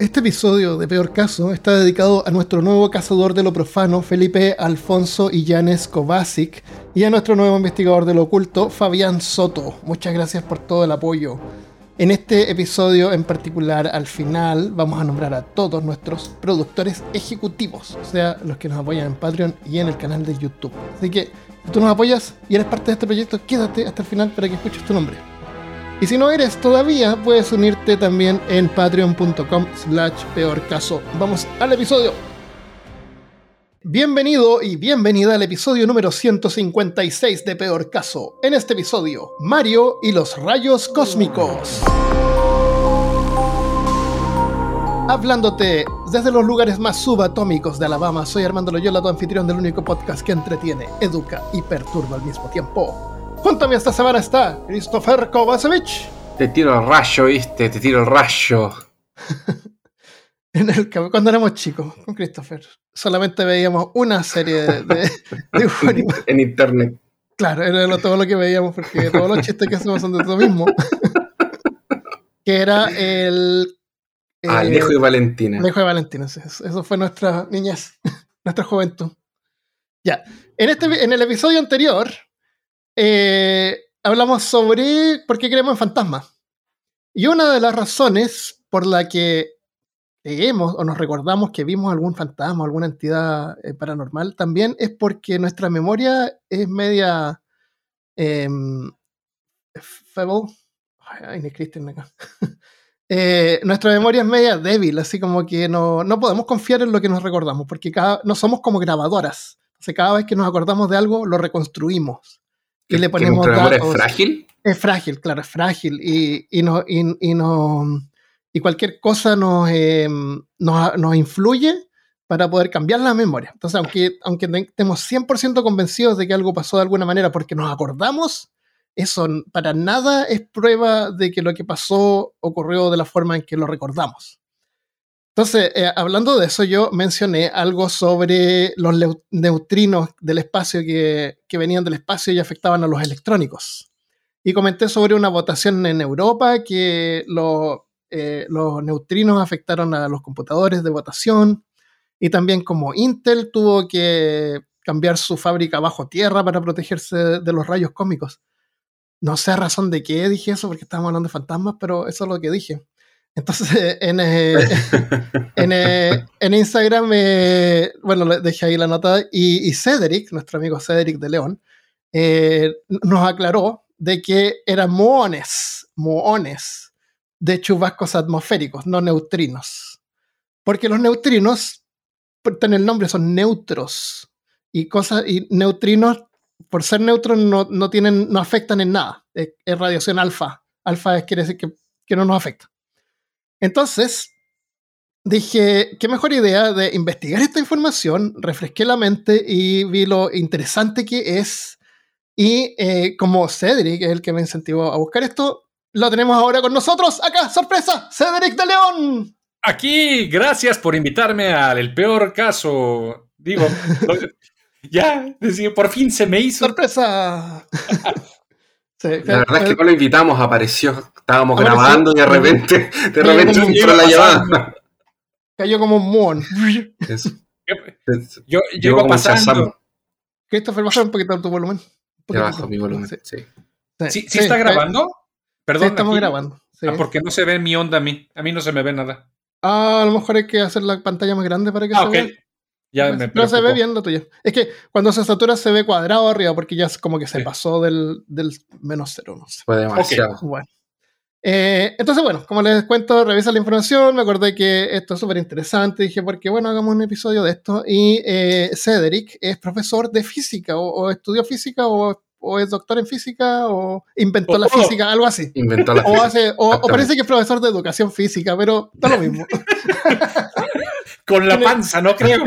Este episodio de Peor Caso está dedicado a nuestro nuevo cazador de lo profano, Felipe Alfonso Illanes Kovacic, y a nuestro nuevo investigador de lo oculto, Fabián Soto. Muchas gracias por todo el apoyo. En este episodio en particular, al final, vamos a nombrar a todos nuestros productores ejecutivos, o sea, los que nos apoyan en Patreon y en el canal de YouTube. Así que, si tú nos apoyas y eres parte de este proyecto, quédate hasta el final para que escuches tu nombre. Y si no eres todavía, puedes unirte también en patreon.com slash peor caso. Vamos al episodio. Bienvenido y bienvenida al episodio número 156 de Peor Caso. En este episodio, Mario y los rayos cósmicos. Hablándote desde los lugares más subatómicos de Alabama, soy Armando Loyola, tu anfitrión del único podcast que entretiene, educa y perturba al mismo tiempo. Junto a mí esta semana está Christopher Kovacevic. Te tiro el rayo, viste, te tiro el rayo. en el, cuando éramos chicos, con Christopher, solamente veíamos una serie de, de, en internet. Claro, era todo lo que veíamos, porque todos los chistes que hacemos son de lo mismo. que era el. Ah, el Alejo y Valentina. Alejo y Valentina, eso fue nuestra niñez, nuestra juventud. Ya. En, este, en el episodio anterior, eh, hablamos sobre por qué creemos en fantasmas. Y una de las razones por la que creemos o nos recordamos que vimos algún fantasma o alguna entidad eh, paranormal también es porque nuestra memoria es media eh. Ay, ni acá. Eh, nuestra memoria es media débil, así como que no, no, podemos confiar en lo que nos recordamos, porque cada, no somos como grabadoras. Entonces, cada vez que nos acordamos de algo, lo reconstruimos y le ponemos datos. ¿Es frágil? Es frágil, claro, es frágil. Y, y, no, y, no, y cualquier cosa nos, em, nos, nos, influye para poder cambiar la memoria. Entonces, aunque, aunque estemos 100% convencidos de que algo pasó de alguna manera porque nos acordamos, eso para nada es prueba de que lo que pasó ocurrió de la forma en que lo recordamos. Entonces, eh, hablando de eso, yo mencioné algo sobre los neutrinos del espacio que, venían del espacio y afectaban a los electrónicos. Y comenté sobre una votación en Europa que eh, los neutrinos afectaron a los computadores de votación y también como Intel tuvo que cambiar su fábrica bajo tierra para protegerse de los rayos cósmicos. No sé razón de qué dije eso, porque estábamos hablando de fantasmas, pero eso es lo que dije. Entonces, en, eh, en, eh, en, Instagram, eh, bueno, dejé ahí la nota, y, Cedric, nuestro amigo Cedric de León, nos aclaró de que eran muones, muones de chubascos atmosféricos, no neutrinos. Porque los neutrinos, en el nombre, son neutros. Y, cosas, y neutrinos, por ser neutros, no, no, tienen, no afectan en nada. Es, radiación alfa. Alfa quiere decir que, que no nos afecta. Entonces, dije, qué mejor idea de investigar esta información, refresqué la mente y vi lo interesante que es. Y eh, como Cedric es el que me incentivó a buscar esto, lo tenemos ahora con nosotros. Acá, sorpresa, Cedric de León. Aquí, gracias por invitarme al peor caso. Digo, ya, por fin se me hizo. Sorpresa. la verdad es que no lo invitamos, apareció. Estábamos grabando y de repente, de repente entró la llamada. Cayó como un moon. Yo, yo iba pasando. Christopher, baja un poquito tu volumen. Ya bajo mi volumen, sí. ¿Sí, sí, está grabando? Perdón. estamos grabando. Ah, porque no se ve mi onda a mí. A mí no se me ve nada. Ah, a lo mejor hay que hacer la pantalla más grande para que ah, se vea. Ya me no se ve bien lo tuyo. Es que cuando se satura se ve cuadrado arriba porque ya es como que se pasó del, del, menos cero. No sé. Fue demasiado. Bueno. Eh, entonces, bueno, como les cuento, revisa la información, me acordé que esto es súper interesante, dije, porque bueno, hagamos un episodio de esto. Y eh, Cedric es profesor de física, o, estudió física, o, es doctor en física, o inventó la física, algo así. Inventó la o, hace, o, parece que es profesor de educación física, pero está lo mismo. Con la panza, no creo.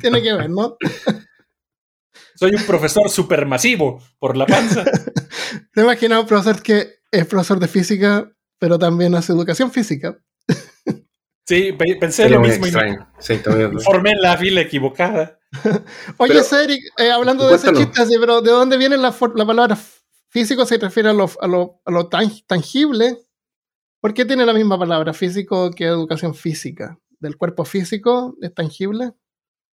Tiene que, ver, ¿no? Soy un profesor supermasivo por la panza. ¿Te imaginas un profesor que es profesor de física, pero también hace educación física? Sí, pensé lo mismo. Sí, formé la fila equivocada. Oye, Cedric, eh, hablando de ese chiste, pero ¿de dónde viene la, la palabra físico? ¿Se refiere a lo, a lo, a lo tangible? ¿Por qué tiene la misma palabra físico que educación física? ¿Del cuerpo físico? ¿Es tangible?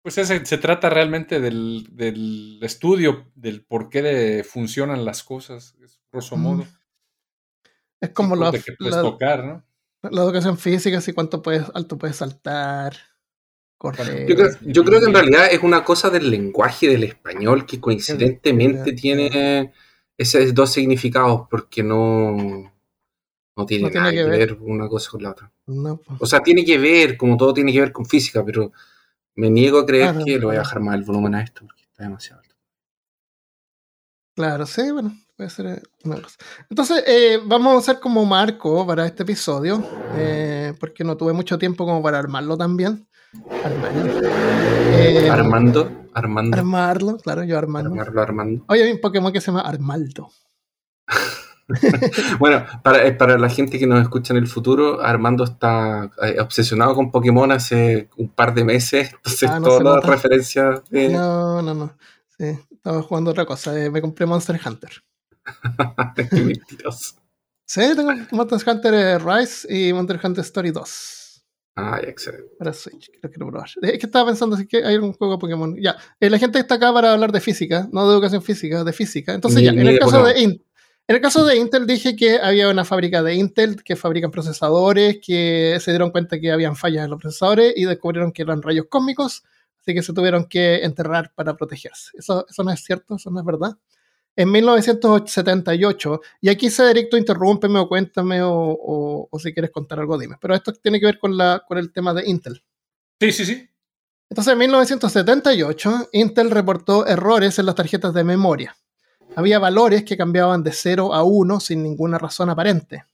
Pues se trata realmente del, estudio del por qué funcionan las cosas, grosso modo. Es como la, tocar, ¿no? la educación física, así cuánto puedes, alto puedes saltar, correr. Yo creo, que en realidad es una cosa del lenguaje del español que coincidentemente tiene esos dos significados, porque no, no tiene, nada que ver. una cosa con la otra. O sea, tiene que ver, como todo tiene que ver con física, pero me niego a creer que le voy a bajar más el volumen a esto porque está demasiado alto. Claro, sí, bueno, puede ser eh, una cosa. Entonces, eh, vamos a usar como marco para este episodio, eh, porque no tuve mucho tiempo como para armarlo también. Armando, Armando. Armarlo, claro, yo Armando. Armarlo, Armando. Oye, hay un Pokémon que se llama Armaldo. bueno, para, para, la gente que nos escucha en el futuro, Armando está obsesionado con Pokémon hace un par de meses, entonces ah, todas las referencias... No, no, no. Sí, estaba jugando otra cosa. Eh, me compré Monster Hunter. Qué mentiroso. Sí, tengo Monster Hunter eh, Rise y Monster Hunter Story 2. Ah, excelente. Para Switch, lo quiero probar. Es que estaba pensando si que hay un juego de Pokémon. Ya, eh, la gente está acá para hablar de física, no de educación física, de física. Entonces, ya, en el caso de en el caso de Intel dije que había una fábrica de Intel que fabrican procesadores, que se dieron cuenta que habían fallas en los procesadores y descubrieron que eran rayos cósmicos así que se tuvieron que enterrar para protegerse. Eso, eso no es cierto, eso no es verdad. En 1978, y aquí Cedric, tú interrúmpeme o cuéntame o, o, si quieres contar algo, dime. Pero esto tiene que ver con, la, con el tema de Intel. Sí, sí, sí. Entonces, en 1978, Intel reportó errores en las tarjetas de memoria. Había valores que cambiaban de 0 a 1 sin ninguna razón aparente.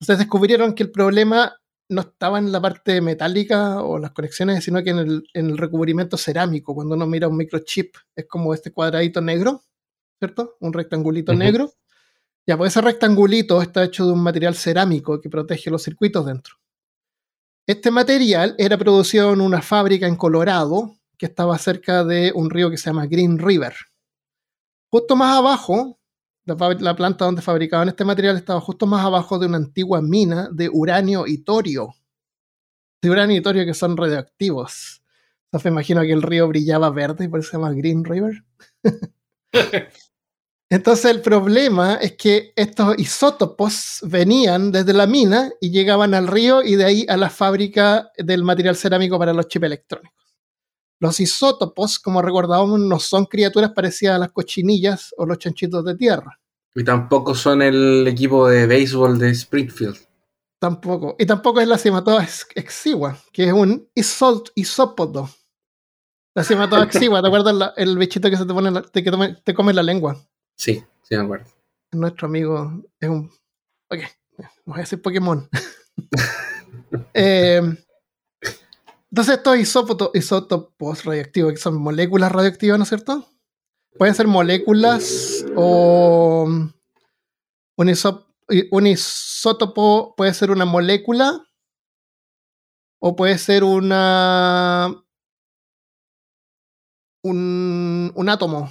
Entonces descubrieron que el problema no estaba en la parte metálica o las conexiones, sino que en el, en el recubrimiento cerámico. Cuando uno mira un microchip, es como este cuadradito negro, ¿cierto? Un rectangulito negro. Ya, pues ese rectangulito está hecho de un material cerámico que protege los circuitos dentro. Este material era producido en una fábrica en Colorado que estaba cerca de un río que se llama Green River. Justo más abajo la, planta donde fabricaban este material estaba justo más abajo de una antigua mina de uranio y torio. De uranio y torio que son radioactivos. Entonces me imagino que el río brillaba verde y por eso se llama Green River. Entonces el problema es que estos isótopos venían desde la mina y llegaban al río y de ahí a la fábrica del material cerámico para los chips electrónicos. Los isótopos, como recordábamos, no son criaturas parecidas a las cochinillas o los chanchitos de tierra. Y tampoco son el equipo de béisbol de Springfield. Tampoco. Y tampoco es la cimatoda exigua, que es un isópodo. La cimatoda exigua, ¿te acuerdas el bichito que se te pone que te come la lengua? Sí, sí me acuerdo. Nuestro amigo es un. Ok, voy a decir Pokémon. eh, entonces estos isótopos radioactivos, que son moléculas radioactivas, ¿no es cierto? Pueden ser moléculas o un, isótopo puede ser una molécula o puede ser una un, un átomo.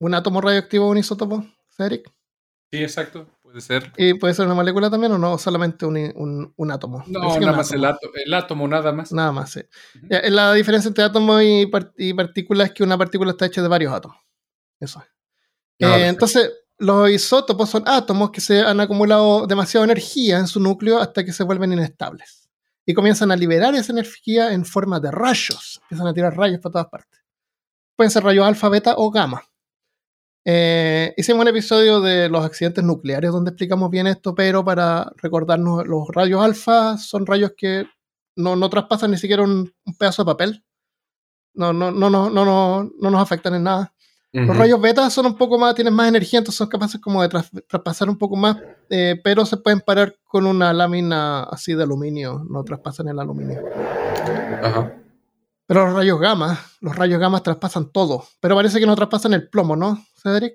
Un átomo radioactivo o un isótopo, Cedric. Sí, exacto. Puede ser. ¿Y puede ser una molécula también o no? Solamente un, un, átomo. No, nada más el, átomo, el átomo, nada más. Nada más, sí. La diferencia entre átomo y, y, partícula es que una partícula está hecha de varios átomos. Eso es. Eh, entonces, los isótopos son átomos que se han acumulado demasiada energía en su núcleo hasta que se vuelven inestables. Y comienzan a liberar esa energía en forma de rayos. Empiezan a tirar rayos por todas partes. Pueden ser rayos alfa, beta o gamma. Eh, hicimos un episodio de los accidentes nucleares donde explicamos bien esto, pero para recordarnos, los rayos alfa son rayos que no, no traspasan ni siquiera un, pedazo de papel. No, no, no, no, no, no, no nos afectan en nada. Los rayos beta son un poco más, tienen más energía, entonces son capaces como de traspasar un poco más, eh, pero se pueden parar con una lámina así de aluminio, no traspasan el aluminio. Ajá. Pero los rayos gamma, los rayos gamma traspasan todo. Pero parece que no traspasan el plomo, ¿no, Cedric?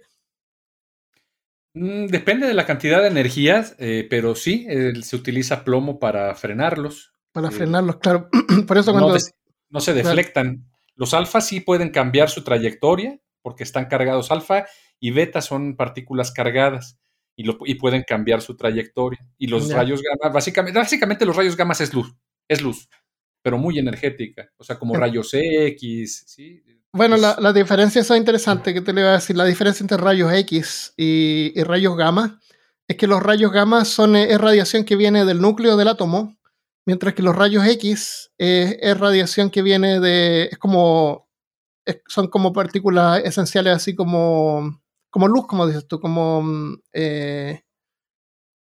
Mm, depende de la cantidad de energías, eh, pero sí, se utiliza plomo para frenarlos. Para eh, frenarlos, claro. Por eso cuando... No, se deflectan. Los alfas sí pueden cambiar su trayectoria porque están cargados alfa y beta son partículas cargadas y, lo, y pueden cambiar su trayectoria. Y los rayos gamma, básicamente, básicamente los rayos gamma es luz, es luz, pero muy energética, o sea, como rayos X, ¿sí? Bueno, la, la, diferencia es interesante que te le voy a decir. La diferencia entre rayos X y, y rayos gamma es que los rayos gamma son es radiación que viene del núcleo del átomo, mientras que los rayos X es radiación que viene de es como son como partículas esenciales así como como luz, como dices tú, como eh,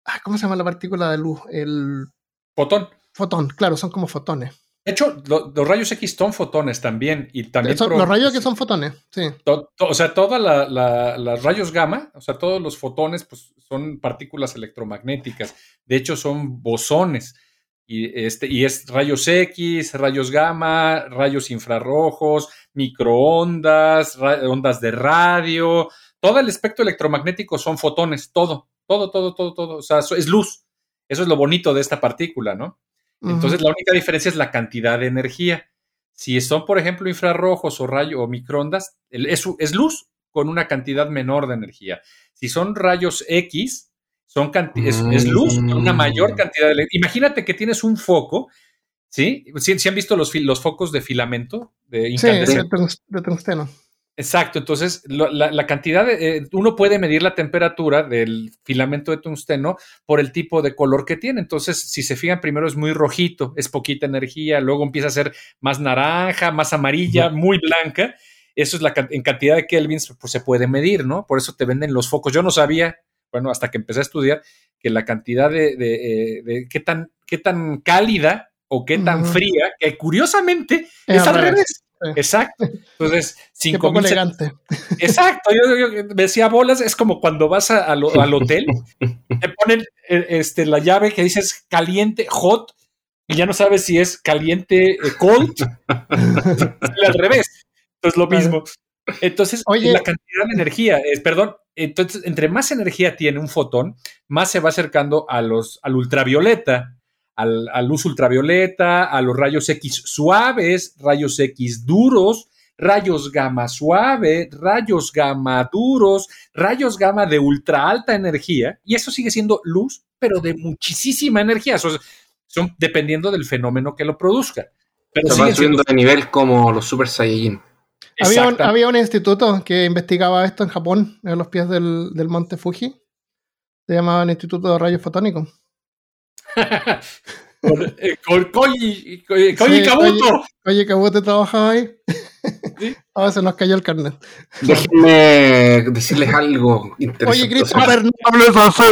ah, ¿cómo se llama la partícula de luz? El fotón. Fotón, claro, son como fotones. De hecho, los rayos X son fotones también. Y también los rayos X son fotones, sí. o sea, todos los rayos gamma, o sea, todos los fotones, pues son partículas electromagnéticas. De hecho, son bosones. Y, este, y es rayos X, rayos gamma, rayos infrarrojos, microondas, ondas de radio. Todo el espectro electromagnético son fotones, todo, todo, todo, todo, todo. O sea, es luz. Eso es lo bonito de esta partícula, ¿no? Entonces, la única diferencia es la cantidad de energía. Si son, por ejemplo, infrarrojos o rayos o microondas, es, es, luz con una cantidad menor de energía. Si son rayos X, son es, es, luz con una mayor mm. cantidad de Imagínate que tienes un foco, ¿sí? ¿Sí, han visto los, los, focos de filamento? De sí, de, tungsteno. Exacto, entonces la, cantidad de, eh, uno puede medir la temperatura del filamento de tungsteno por el tipo de color que tiene. Entonces, si se fijan, primero es muy rojito, es poquita energía, luego empieza a ser más naranja, más amarilla, muy blanca. Eso es la en cantidad de kelvins, pues se puede medir, ¿no? Por eso te venden los focos. Yo no sabía, bueno, hasta que empecé a estudiar, que la cantidad de, eh, qué tan, qué tan cálida o qué tan fría, que curiosamente es, al revés. Exacto. Entonces, cinco mil elegante. Exacto. Yo, decía bolas, es como cuando vas al hotel, te ponen eh, este, la llave que dices caliente, hot, y ya no sabes si es caliente, eh, cold, al revés. Entonces, lo mismo. Entonces, la cantidad de energía, es, perdón, entonces, entre más energía tiene un fotón, más se va acercando a los, al ultravioleta a la luz ultravioleta, a los rayos X suaves, rayos X duros, rayos gamma suave, rayos gamma duros, rayos gamma de ultra alta energía, y eso sigue siendo luz, pero de muchísima energía, son, dependiendo del fenómeno que lo produzca. Pero sigue siendo de nivel como los Super Saiyajin. Había un, había un, instituto que investigaba esto en Japón, en los pies del, del monte Fuji. Se llamaba el Instituto de Rayos Fotónicos con, eh, con Koji, Koji Kabuto. Koji Kabuto trabajaba ahí. ¿Sí? Ahora se nos cayó el carnet. Déjenme decirles algo interesante. Oye, Christopher, no hables así.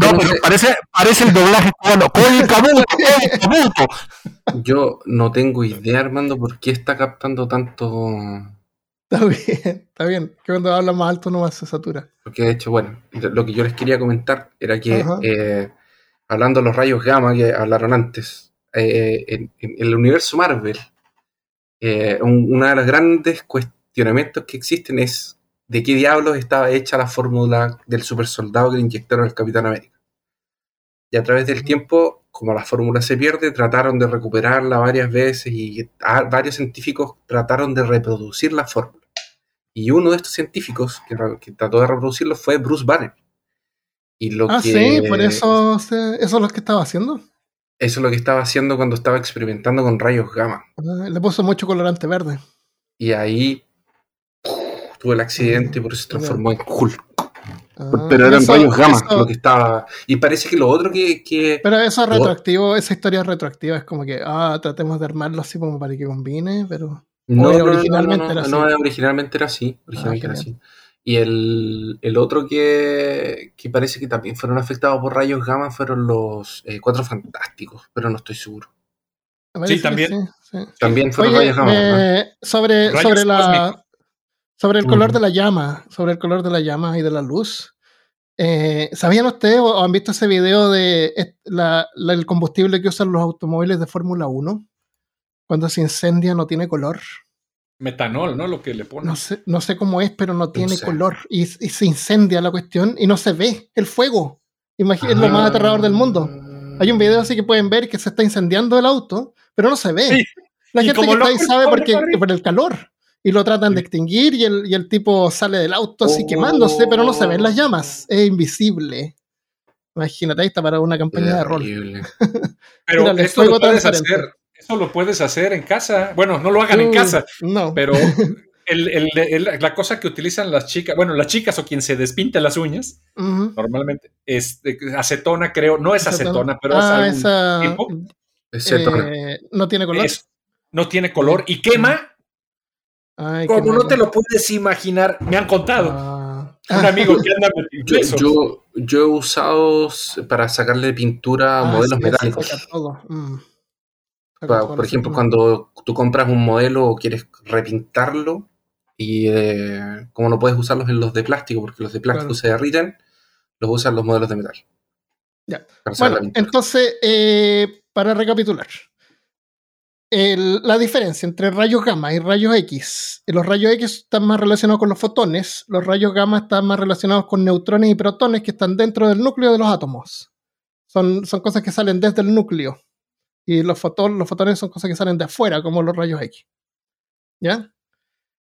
No, pero parece, parece el doblaje cubano. Koji Kabuto, Koji Kabuto. Yo no tengo idea, Armando, por qué está captando tanto Está bien, está bien. Que cuando habla más alto no más se satura. Porque de hecho, bueno, lo que yo les quería comentar era que, eh, hablando de los rayos gamma que hablaron antes, eh, en, el universo Marvel, eh, uno de los grandes cuestionamientos que existen es de qué diablos estaba hecha la fórmula del super soldado que le inyectaron al Capitán América. Y a través del tiempo, como la fórmula se pierde, trataron de recuperarla varias veces y varios científicos trataron de reproducir la fórmula. Y uno de estos científicos que, trató de reproducirlo fue Bruce Banner. Y lo ah, sí, por eso, eso es lo que estaba haciendo. Eso es lo que estaba haciendo cuando estaba experimentando con rayos gamma. Ah, le puso mucho colorante verde. Y ahí tuvo el accidente y por eso se transformó en Hulk. Ah, pero eran rayos gamma lo que estaba. Y parece que lo otro que. pero eso es retroactivo, esa historia retroactiva es como que, ah, tratemos de armarlo así como para que combine, pero. No, originalmente era así. No, originalmente era así. Originalmente era así. Y el, el otro que, que, parece que también fueron afectados por rayos gamma fueron los eh, Cuatro Fantásticos, pero no estoy seguro. Sí, también. También fueron rayos gamma. sobre, sobre, la, sobre el color de la llama, sobre el color de la llama y de la luz. Eh, ¿Sabían ustedes o han visto ese video de la, el combustible que usan los automóviles de Fórmula 1? Cuando se incendia no tiene color. Metanol, ¿no? Lo que le ponen. No sé, no sé cómo es, pero no tiene color. Y, se incendia la cuestión y no se ve el fuego. Imagínate, es lo más aterrador del mundo. Hay un video así que pueden ver que se está incendiando el auto, pero no se ve. La gente que está ahí sabe porque, por el calor. Y lo tratan de extinguir y el, y el tipo sale del auto así quemándose, pero no se ven las llamas, es invisible. Imagínate, ahí está para una campaña de rol. pero esto lo puedes hacer, eso lo puedes hacer en casa. Bueno, no lo hagan en casa, no. pero la cosa que utilizan las chicas, bueno, las chicas o quien se despinte las uñas, normalmente, es acetona, creo, no es acetona, pero ah, es algún eh, no tiene color. no tiene color y quema. Como no te lo puedes imaginar, me han contado. Ah. Un amigo que anda yo, yo, he usado para sacarle pintura a ah, modelos metálicos. Mm. por ejemplo, cuando tú compras un modelo o quieres repintarlo, y eh, como no puedes usarlos en los de plástico, porque los de plástico se derriten, los usan los modelos de metal. Ya. Bueno, entonces, eh, para recapitular, la diferencia entre rayos gamma y rayos X. Los rayos X están más relacionados con los fotones, los rayos gamma están más relacionados con neutrones y protones que están dentro del núcleo de los átomos. Son, son cosas que salen desde el núcleo. Y los, fotones, los fotones son cosas que salen de afuera, como los rayos X. ¿Ya?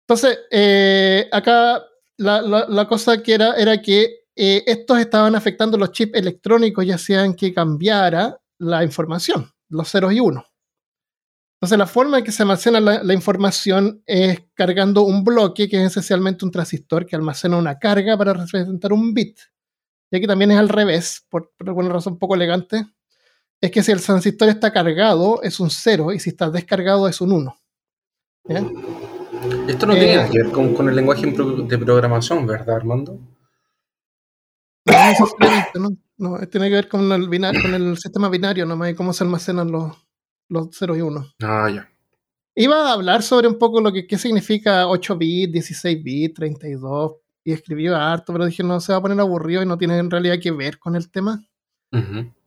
Entonces, eh, acá la, cosa que era, era que eh, estos estaban afectando los chips electrónicos y hacían que cambiara la información, los ceros y unos. Entonces, la forma en que se almacena la, información es cargando un bloque, que es esencialmente un transistor que almacena una carga para representar un bit. Y aquí también es al revés, por, alguna razón un poco elegante. Es que si el transistor está cargado, es un cero, y si está descargado, es un uno. Esto no tiene eh, que ver con, el lenguaje de programación, ¿verdad, Armando? No, no, tiene que ver con el, binario, con el sistema binario nomás y cómo se almacenan los, los 0 y 1. Ah, ya. Iba a hablar sobre un poco lo que qué significa 8 bits, 16 bits, 32, y escribió harto, pero dije, no, se va a poner aburrido y no tiene en realidad que ver con el tema.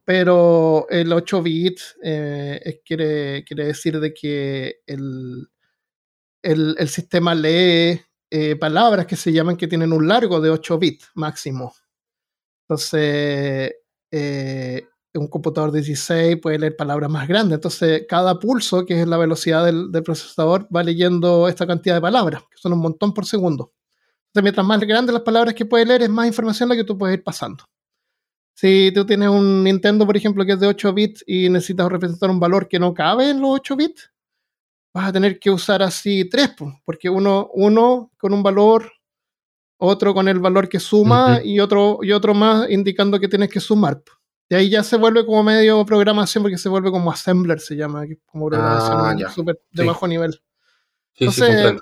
Pero el 8 bits eh, quiere, quiere decir de que el, el, sistema lee eh, palabras que se llaman que tienen un largo de 8 bits máximo. Entonces, eh, un computador 16 puede leer palabras más grandes. Entonces, cada pulso, que es la velocidad del, procesador, va leyendo esta cantidad de palabras, que son un montón por segundo. Entonces, mientras más grandes las palabras que puede leer, es más información la que tú puedes ir pasando. Si tú tienes un Nintendo, por ejemplo, que es de 8 bits y necesitas representar un valor que no cabe en los 8 bits, vas a tener que usar así tres, porque uno, uno con un valor, otro con el valor que suma y, otro, y otro más indicando que tienes que sumar. Y ahí ya se vuelve como medio programación, porque se vuelve como assembler, se llama, como programación ah, súper de bajo nivel. entonces,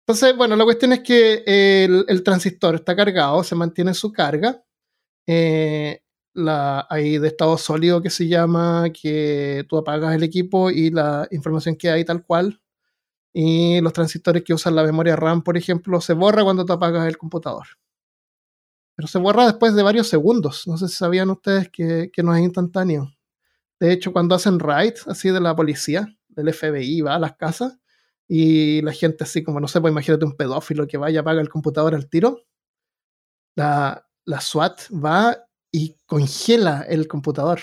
entonces, bueno, la cuestión es que el, el, transistor está cargado, se mantiene su carga. Eh, la, hay de estado sólido que se llama, que tú apagas el equipo y la información que hay tal cual. Y los transistores que usan la memoria RAM, por ejemplo, se borra cuando tú apagas el computador. Pero se borra después de varios segundos. No sé si sabían ustedes que, no es instantáneo. De hecho, cuando hacen raid, así de la policía, del FBI, va a las casas y la gente así como, no sé, pues imagínate un pedófilo que vaya, apaga el computador al tiro. La, la SWAT va y congela el computador.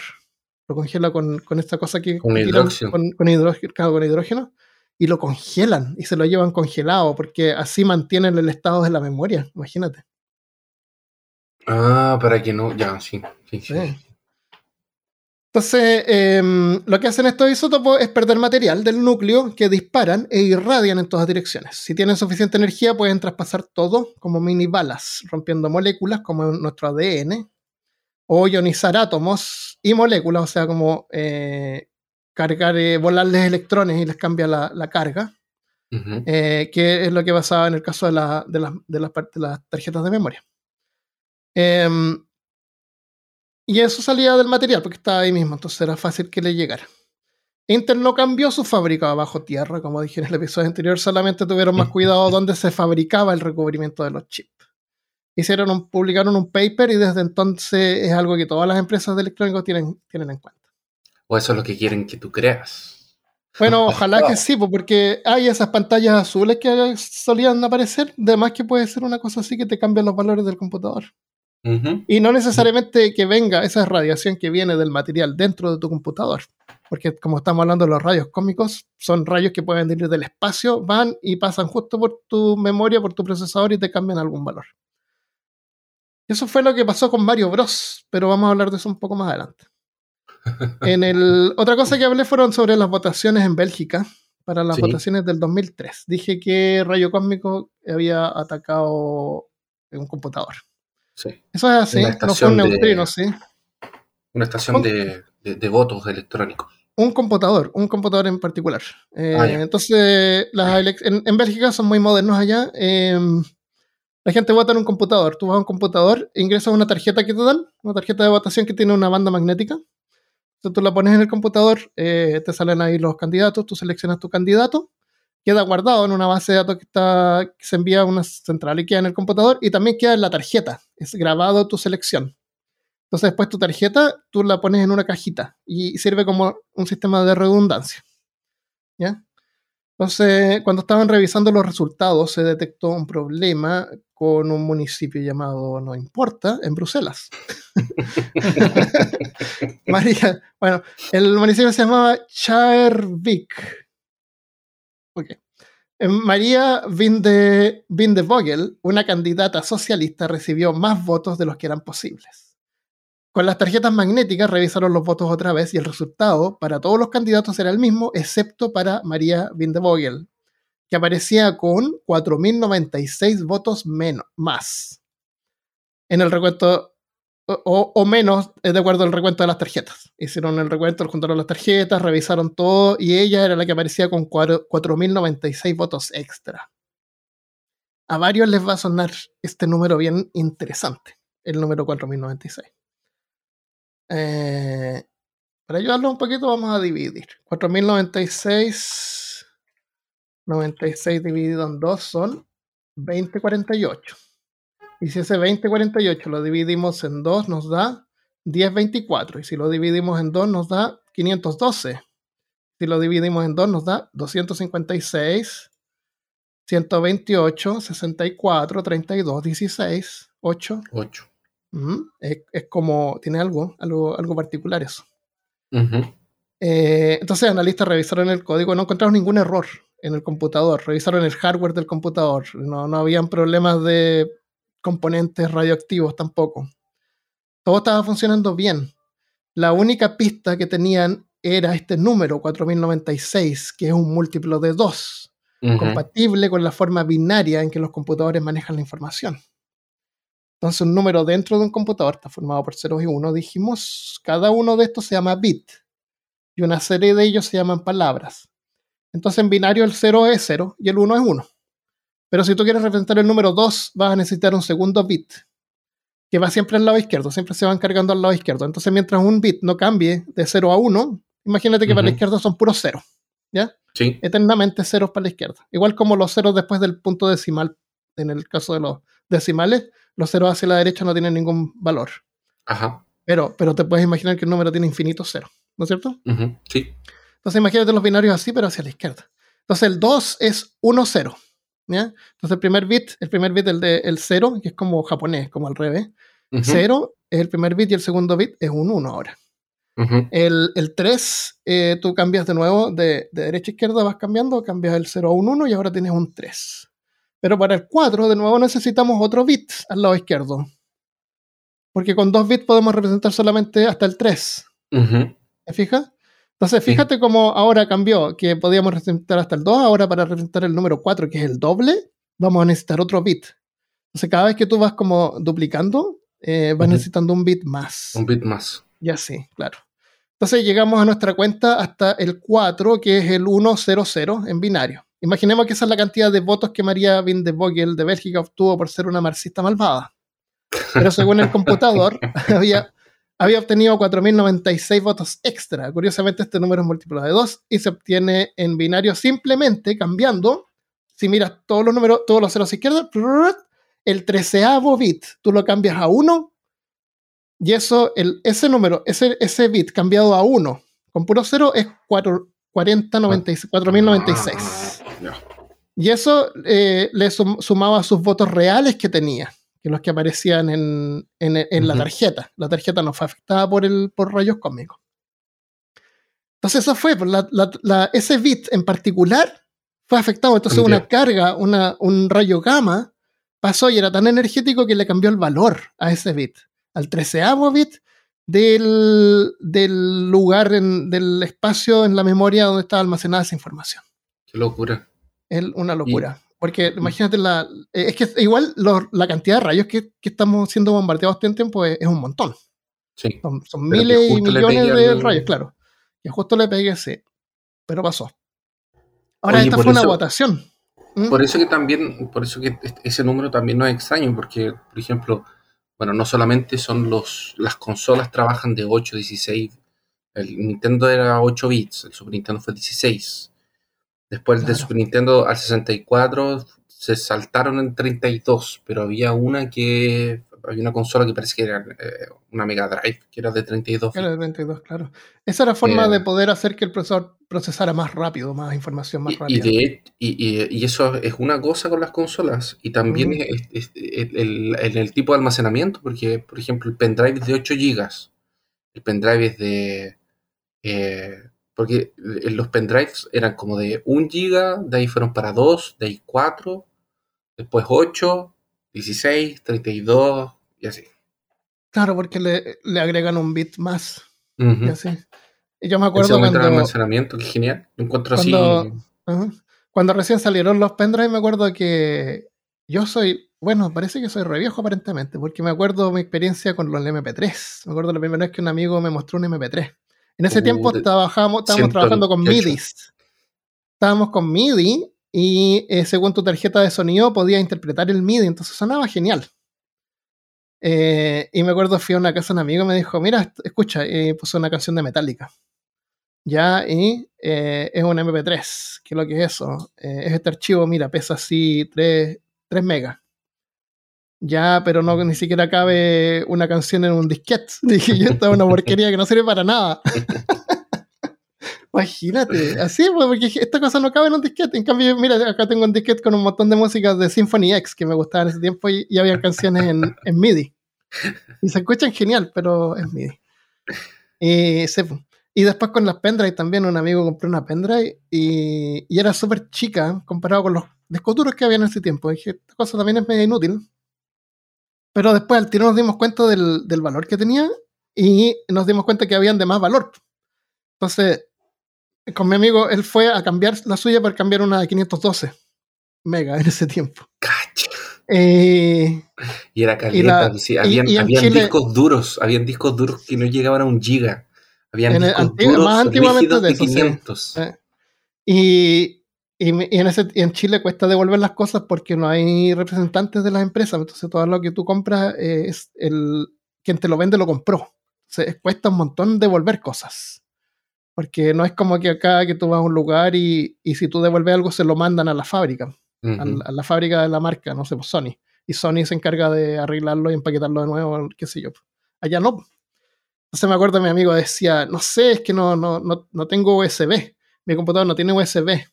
Lo congela con, esta cosa que... Con hidrógeno. Con, hidrógeno, Y lo congelan y se lo llevan congelado porque así mantienen el estado de la memoria. Imagínate. Ah, para que no... Ya, sí. Entonces, em, lo que hacen estos isótopos es perder material del núcleo que disparan e irradian en todas direcciones. Si tienen suficiente energía, pueden traspasar todo como mini balas, rompiendo moléculas como nuestro ADN, o ionizar átomos y moléculas, o sea, como eh, cargar, eh, volarles electrones y les cambia la, carga, eh, que es lo que pasaba en el caso de, la, de, las, de, las, tarjetas de memoria. Em, y eso salía del material porque estaba ahí mismo, entonces era fácil que le llegara. Intel no cambió su fábrica bajo tierra, como dije en el episodio anterior, solamente tuvieron más cuidado donde se fabricaba el recubrimiento de los chips hicieron un, publicaron un paper y desde entonces es algo que todas las empresas de electrónicos tienen, tienen en cuenta. O eso es lo que quieren que tú creas. Bueno, ojalá que sí, porque hay esas pantallas azules que solían aparecer, además que puede ser una cosa así que te cambia los valores del computador. Y no necesariamente que venga esa radiación que viene del material dentro de tu computador. porque como estamos hablando de los rayos cósmicos, son rayos que pueden venir del espacio, van y pasan justo por tu memoria, por tu procesador y te cambian algún valor. Eso fue lo que pasó con Mario Bros, pero vamos a hablar de eso un poco más adelante. En el, otra cosa que hablé fueron sobre las votaciones en Bélgica, para las votaciones del 2003. Dije que Rayo Cósmico había atacado un computador. Sí. Eso es así, no fue un neutrino, sí. Una estación de, votos electrónicos. Un computador, un computador en particular. Eh, ah, entonces, las en, Bélgica son muy modernos allá. Em, la gente vota en un computador. Tú vas a un computador, ingresas una tarjeta que te dan, una tarjeta de votación que tiene una banda magnética. Entonces tú la pones en el computador, eh, te salen ahí los candidatos, tú seleccionas tu candidato, queda guardado en una base de datos que, está, que se envía a una central y queda en el computador y también queda en la tarjeta, es grabado tu selección. Entonces después tu tarjeta tú la pones en una cajita y sirve como un sistema de redundancia. ¿Ya? Entonces, cuando estaban revisando los resultados, se detectó un problema con un municipio llamado No Importa, en Bruselas. María, bueno, el municipio se llamaba Charvik. Ok. María Vinde, Vogel, una candidata socialista, recibió más votos de los que eran posibles. Con las tarjetas magnéticas revisaron los votos otra vez y el resultado para todos los candidatos era el mismo, excepto para María Vindevogel, que aparecía con 4.096 votos menos, más. En el recuento, o, menos, de acuerdo al recuento de las tarjetas. Hicieron el recuento, juntaron las tarjetas, revisaron todo y ella era la que aparecía con 4.096 votos extra. A varios les va a sonar este número bien interesante, el número 4096. Eh, para ayudarlo un poquito vamos a dividir. 4096 96 dividido en 2 son 2048. Y si ese 2048 lo dividimos en 2 nos da 1024. Y si lo dividimos en 2 nos da 512. Si lo dividimos en 2 nos da 256, 128, 64, 32, 16, 8. 8 es, como, tiene algo, algo, algo particular eso. Eh, entonces, analistas revisaron el código, no encontraron ningún error en el computador, revisaron el hardware del computador, no, no habían problemas de componentes radioactivos tampoco. Todo estaba funcionando bien. La única pista que tenían era este número 4096, que es un múltiplo de 2, compatible con la forma binaria en que los computadores manejan la información. Entonces, un número dentro de un computador está formado por ceros y uno. Dijimos, cada uno de estos se llama bit y una serie de ellos se llaman palabras. Entonces, en binario el 0 es 0 y el 1 es 1. Pero si tú quieres representar el número 2, vas a necesitar un segundo bit que va siempre al lado izquierdo, siempre se van cargando al lado izquierdo. Entonces, mientras un bit no cambie de 0 a 1, imagínate que para la izquierda son puros ceros. ¿Ya? Sí. Eternamente ceros para la izquierda. Igual como los ceros después del punto decimal, en el caso de los decimales, los ceros hacia la derecha no tienen ningún valor. Ajá. Pero, pero te puedes imaginar que el número tiene infinitos ceros, ¿no es cierto? Sí. Entonces imagínate los binarios así, pero hacia la izquierda. Entonces el 2 es 1, 0. ¿Ya? Entonces el primer bit, el primer bit el de el 0, que es como japonés, como al revés. 0 es el primer bit y el segundo bit es un 1 ahora. El, el, 3, eh, tú cambias de nuevo de, de, derecha a izquierda, vas cambiando, cambias el 0 a un 1 y ahora tienes un 3. Pero para el 4, de nuevo, necesitamos otro bit al lado izquierdo. Porque con dos bits podemos representar solamente hasta el 3. ¿Te fijas? Entonces, fíjate cómo ahora cambió, que podíamos representar hasta el 2, ahora para representar el número 4, que es el doble, vamos a necesitar otro bit. Entonces, cada vez que tú vas como duplicando, eh, vas necesitando un bit más. Un bit más. Ya sí, claro. Entonces llegamos a nuestra cuenta hasta el 4, que es el 100 en binario. Imaginemos que esa es la cantidad de votos que María Van de Vogel de Bélgica obtuvo por ser una marxista malvada. Pero según el computador, había, había obtenido 4.096 votos extra. Curiosamente, este número es múltiplo de 2 y se obtiene en binario simplemente cambiando. Si miras todos los números, todos los ceros a izquierda, el treceavo bit, tú lo cambias a 1 y eso, el, ese número, ese, ese bit cambiado a 1 con puro cero es 4, 4096. Y eso eh, le sumaba sus votos reales que tenía, que los que aparecían en, en, la tarjeta. La tarjeta no fue afectada por, el, por rayos cósmicos. Entonces eso fue, pues, ese bit en particular fue afectado. Entonces una carga, una, un rayo gamma pasó y era tan energético que le cambió el valor a ese bit, al treceavo bit del, del lugar, en, del espacio en la memoria donde estaba almacenada esa información. Qué locura. Es una locura. Porque imagínate, la, es que igual la cantidad de rayos que, que, estamos siendo bombardeados en tiempo es, es un montón. Sí. Son, miles y millones de rayos, claro. Y justo le pegué ese. Pero pasó. Ahora, esta fue una votación. ¿Mm? Por eso que también, por eso que ese número también no es extraño, porque, por ejemplo, bueno, no solamente son los, las consolas trabajan de 8, 16. El Nintendo era 8 bits, el Super Nintendo fue 16. Después del Super Nintendo al 64 se saltaron en 32, pero había una que había una consola que parece que era eh, una Mega Drive, que era de 32. Era de 32, claro. Esa era la forma eh, de poder hacer que el procesador procesara más rápido, más información más rápida. Y, y, eso es una cosa con las consolas. Y también el, el, tipo de almacenamiento, porque, por ejemplo, el pendrive es de 8 GB. El pendrive es de. Eh, porque los pendrives eran como de 1 GB, de ahí fueron para 2, de ahí 4, después 8, 16, 32 y así. Claro, porque le, le agregan un bit más. Y así. Y yo me acuerdo cuando. almacenamiento, que genial. encuentro cuando, así. cuando recién salieron los pendrive, me acuerdo que yo soy. Bueno, parece que soy re viejo aparentemente, porque me acuerdo mi experiencia con los MP3. Me acuerdo la primera vez que un amigo me mostró un MP3. En ese uh, tiempo estábamos trabajando con MIDI. Estábamos con MIDI y eh, según tu tarjeta de sonido podía interpretar el MIDI, entonces sonaba genial. Eh, y me acuerdo, fui a una casa de un amigo y me dijo, mira, escucha, y puso una canción de Metallica. Ya, y eh, es un MP3. ¿Qué es lo que es eso? es este archivo, mira, pesa así 3, 3 megas. Ya, pero no ni siquiera cabe una canción en un disquete. Dije yo, esta es una porquería que no sirve para nada. Imagínate, así, pues, porque esta cosa no cabe en un disquete. En cambio, mira, acá tengo un disquete con un montón de músicas de Symphony X que me gustaban en ese tiempo y, había canciones en, en, MIDI. Y se escuchan genial, pero es MIDI. Y, pues. y después con las pendrive también, un amigo compró una pendrive y, y era súper chica comparado con los discos duros que había en ese tiempo. dije, esta cosa también es medio inútil. Pero después al tiro nos dimos cuenta del, del valor que tenía y nos dimos cuenta que habían de más valor. Entonces, con mi amigo, él fue a cambiar la suya para cambiar una de 512 mega en ese tiempo. Cacho. Eh, y era caliente, sí, habían, discos duros, habían discos duros que no llegaban a un giga. Habían discos duros más antiguamente de, 500. Eh, y, y, en ese, en Chile cuesta devolver las cosas porque no hay representantes de las empresas. Entonces todo lo que tú compras es el quien te lo vende lo compró. Entonces cuesta un montón devolver cosas. Porque no es como que acá que tú vas a un lugar y, y si tú devuelves algo se lo mandan a la fábrica, a, la fábrica de la marca, no sé, pues Sony. Y Sony se encarga de arreglarlo y empaquetarlo de nuevo, qué sé yo. Allá no. Entonces me acuerdo mi amigo decía, no sé, es que no, no, no, no tengo USB. Mi computador no tiene USB.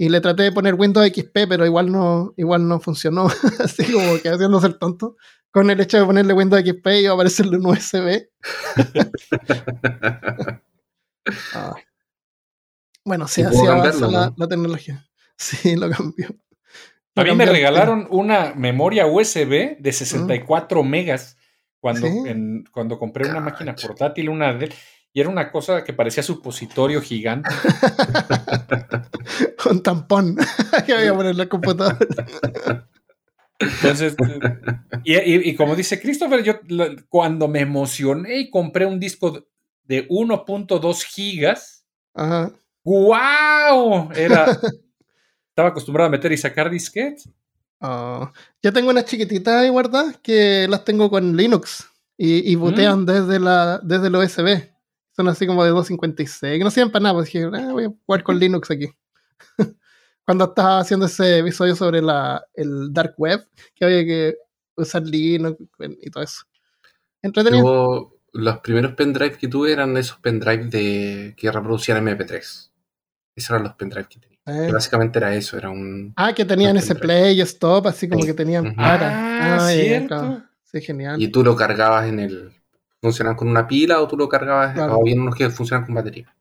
Y le traté de poner Windows XP, pero igual no, igual no funcionó. Así como que haciéndose el tonto. Con el hecho de ponerle Windows XP iba a aparecerle un USB. Bueno, sí, así avanza la, tecnología. Sí, lo cambió. a mí me regalaron una memoria USB de 64 megas cuando, cuando compré una máquina portátil, una de, y era una cosa que parecía supositorio gigante. Un tampón que había poner la computadora. Entonces, y, como dice Christopher, yo cuando me emocioné y compré un disco de 1.2 gigas. Ajá. ¡Wow! Era. estaba acostumbrado a meter y sacar disquetes. Oh. Yo tengo unas chiquititas ahí guardadas que las tengo con Linux y, y botean mm. desde, la, desde el USB. Son así como de 256, que no sirven para nada. Pues dije, ah, voy a jugar con Linux aquí. Cuando estaba haciendo ese episodio sobre la, el Dark Web, que había que usar Linux y todo eso. Entretenido los primeros pendrives que tuve eran esos pendrives de, que reproducían MP3. Esos eran los pendrives que tenía. Eh. básicamente era eso, era un... Ah, que tenían ese play stop, así como que tenían para. Ah, cierto. Sí, genial. Y tú lo cargabas en el... ¿Funcionaban con una pila o tú lo cargabas? O bien unos que funcionan con batería.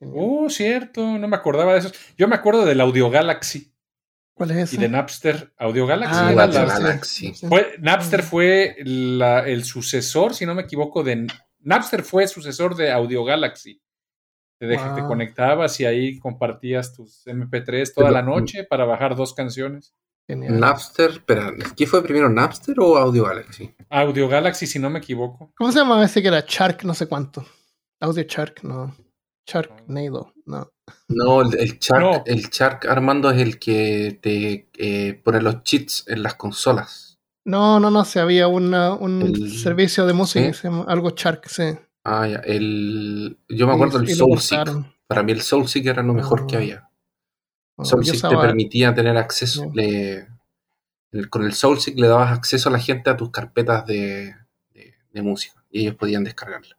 Oh. Cierto, no me acordaba de eso. Yo me acuerdo del Audio Galaxy. ¿Cuál es ese? Y de Napster, Audio Galaxy. Ah, era Audio la- Galaxy. fue- Napster fue la- el sucesor, si no me equivoco, de Napster fue sucesor de Audio Galaxy. Te, dej- te Wow. conectabas y ahí compartías tus MP3 toda Pero- la noche para bajar dos canciones. Genial. Napster, espera, ¿qué fue primero, Napster o Audio Galaxy? Audio Galaxy, si no me equivoco. ¿Cómo se llamaba ese que era Shark no sé cuánto? Audio Shark, no. Sharknado, no. No, el, el Shark, No. el Shark Armando es el que te eh, pone los cheats en las consolas. No, no, no, si había una, un El- servicio de música algo Shark, sí. Ah, ya, el, yo me acuerdo del Soulseek. Para mí el Soulseek era lo mejor Ah. que había. No, yo Soulseek te permitía tener acceso, le- el- con el Soulseek le dabas acceso a la gente a tus carpetas de, de- de música y ellos podían descargarla.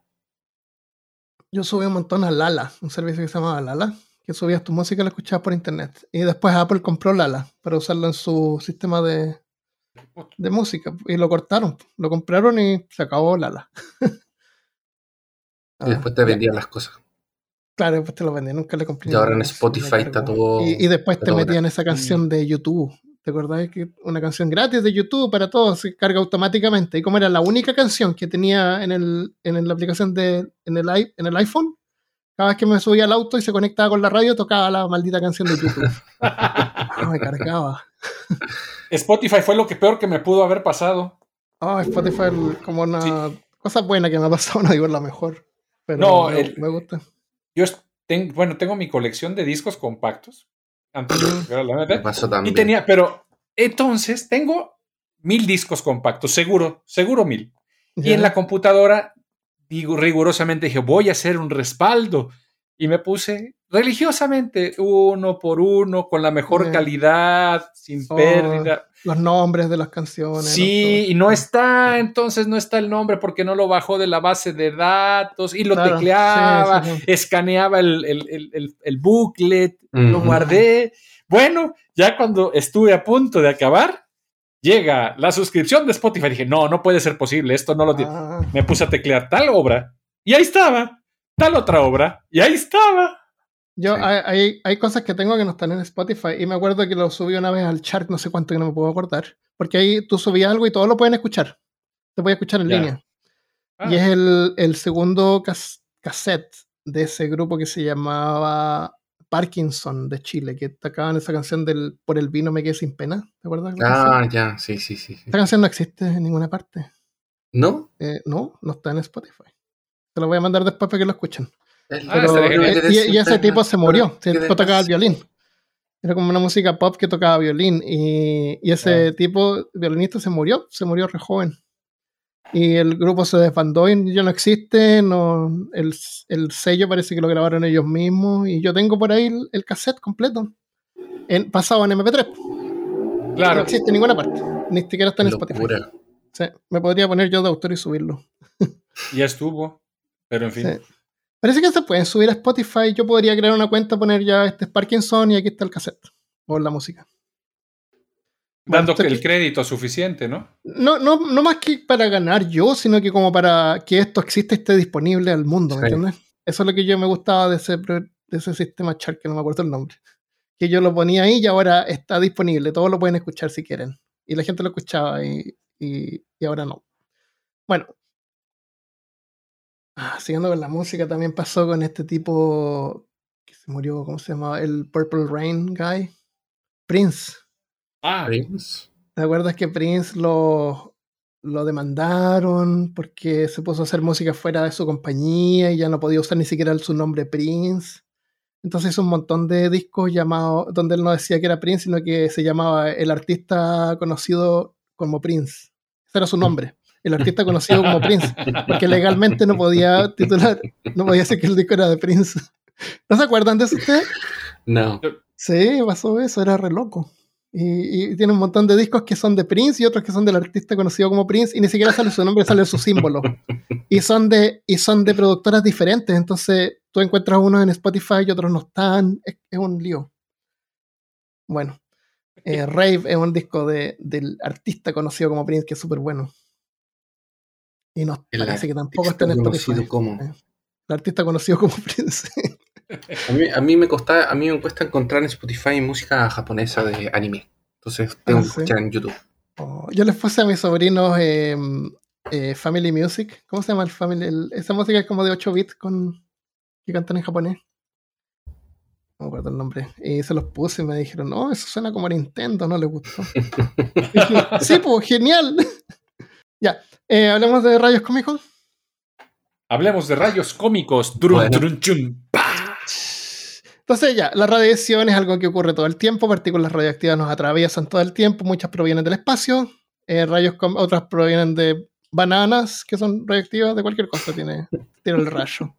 Yo subí un montón a Lala, un servicio que se llamaba Lala, que subías tu música y la escuchabas por internet. Y después Apple compró Lala para usarlo en su sistema de, de música y lo cortaron. Lo compraron y se acabó Lala. Y después te Ah, vendían las cosas. Claro, después te lo vendí, nunca le compré. Y ahora en Spotify está todo- Y, y después te metían esa canción de YouTube. ¿Te acordás que una canción gratis de YouTube para todos se carga automáticamente? Y como era la única canción que tenía en, el, en la aplicación de en el, en el iPhone, cada vez que me subía al auto y se conectaba con la radio, tocaba la maldita canción de YouTube. Ah, me cargaba. Spotify fue lo que peor que me pudo haber pasado. Ah, Spotify como una Sí. cosa buena que me ha pasado, no digo la mejor. Pero No, me, el- me gusta. Yo ten- bueno, tengo mi colección de discos compactos. Me pasó Y también. tenía, pero entonces tengo mil discos compactos, seguro, seguro mil. Y en la computadora, digo, rigurosamente dije, voy a hacer un respaldo. Y me puse religiosamente, uno por uno, con la mejor Ya. calidad, sin Oh, pérdida. Los nombres de las canciones. Sí, y no está, entonces no está el nombre porque no lo bajó de la base de datos y lo Claro, tecleaba, sí, sí, sí. escaneaba el, el- el- el- el booklet, lo Ujú. guardé. Bueno, ya cuando estuve a punto de acabar, llega la suscripción de Spotify. Dije, no, no puede ser posible, esto no lo tiene. Ah, Me puse a teclear tal obra y ahí estaba, tal otra obra y ahí estaba. Yo, Sí. hay, hay, hay cosas que tengo que no están en Spotify y me acuerdo que lo subí una vez al chart, no sé cuánto que no me puedo acordar, porque ahí tú subías algo y todos lo pueden escuchar. Se puede escuchar en Ya. línea. Ah, Y es el, el segundo cas- cassette de ese grupo que se llamaba Parkinson de Chile, que tocaban esa canción del Por el vino me quedé sin pena. ¿Te acuerdas? la? Ah, ya, sí, sí, sí. sí. Esa canción no existe en ninguna parte. ¿No? Eh, no, no está en Spotify. Te lo voy a mandar después para que lo escuchen. El- Ah, Pero, y, y ese tipo se murió. ¿Qué El tipo te tocaba el violín. Era como una música pop que tocaba violín. Y, y ese Ah. tipo, violinista, se murió. Se murió re joven. Y el grupo se desbandó y ya no existe. No, el, el sello parece que lo grabaron ellos mismos. Y yo tengo por ahí el, el cassette completo. En, pasado en MP3. No claro. existe en ninguna parte. Ni siquiera está en locura. Spotify. Sí, me podría poner yo de autor y subirlo. Ya estuvo. Pero en fin. Sí. Parece que se pueden subir a Spotify. Yo podría crear una cuenta, poner ya este es Parkinson y aquí está el cassette. O la música. Dando Bueno, el crédito suficiente, ¿no? No, no, no más que para ganar yo, sino que como para que esto exista y esté disponible al mundo, ¿me Sí. entiendes? Eso es lo que yo me gustaba de ese, de ese sistema chart, que no me acuerdo el nombre. Que yo lo ponía ahí y ahora está disponible. Todos lo pueden escuchar si quieren. Y la gente lo escuchaba y, y, y ahora no. Bueno. Ah, siguiendo con la música, también pasó con este tipo que se murió, ¿cómo se llamaba? El Purple Rain Guy. Prince. Ah, Prince. ¿Te acuerdas que Prince lo, lo demandaron porque se puso a hacer música fuera de su compañía y ya no podía usar ni siquiera su nombre Prince? Entonces hizo un montón de discos llamados, donde él no decía que era Prince, sino que se llamaba el artista conocido como Prince. Ese era su nombre, el artista conocido como Prince, porque legalmente no podía titular, no podía decir que el disco era de Prince. ¿No se acuerdan de eso ustedes? No. Sí, pasó eso, era re loco. Y, y tiene un montón de discos que son de Prince y otros que son del artista conocido como Prince y ni siquiera sale su nombre, sale su símbolo. Y son de, y son de productoras diferentes, entonces tú encuentras unos en Spotify y otros no están, es, es un lío. Bueno, eh, Rave es un disco de, del artista conocido como Prince que es súper bueno. Y no El parece que tampoco está en Spotify. como- Eh, El artista conocido como Prince. a, mí, me cuesta, a mí me cuesta encontrar en Spotify música japonesa de anime. Entonces tengo que ah, escuchar en YouTube. Oh, yo les puse a mis sobrinos em, eh, Family Music. ¿Cómo se llama el Family? esa música es como de 8 bits con, que cantan en japonés. No me acuerdo el nombre. Y se los puse y me dijeron, no, eso suena como a Nintendo, no les gustó. sí, pues, genial. ya, eh, hablemos de rayos cómicos. Hablemos de rayos cómicos. Entonces ya, la radiación es algo que ocurre todo el tiempo, partículas radioactivas nos atraviesan todo el tiempo, muchas provienen del espacio, eh, rayos otras provienen de bananas, que son radioactivas, de cualquier cosa tiene, tiene el rayo.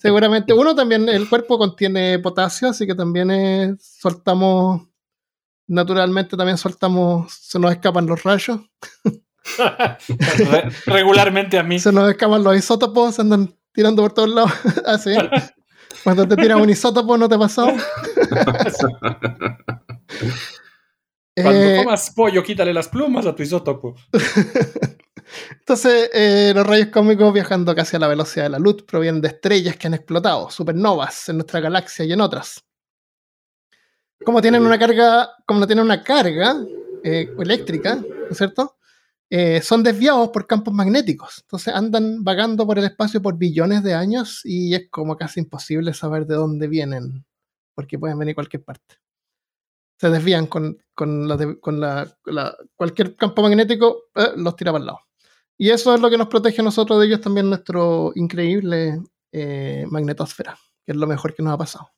Seguramente uno también, el cuerpo contiene potasio, así que también eh, soltamos, naturalmente también soltamos, se nos escapan los rayos. Regularmente a mí. Se nos escapan los isótopos, se andan tirando por todos lados. así. Cuando te tiras un isótopo, ¿no te pasó? Cuando eh, comas pollo, quítale las plumas a tu isótopo. Entonces, eh, los rayos cósmicos viajando casi a la velocidad de la luz provienen de estrellas que han explotado, supernovas en nuestra galaxia y en otras. Como tienen una carga, como no tienen una carga eh, eléctrica, ¿no es cierto? Eh, son desviados por campos magnéticos. Entonces andan vagando por el espacio por billones de años y es como casi imposible saber de dónde vienen, porque pueden venir cualquier parte. Se desvían con, con, la, cualquier campo magnético, los tira para el lado. Y eso es lo que nos protege a nosotros de ellos también, nuestro increíble eh, magnetosfera, que es lo mejor que nos ha pasado.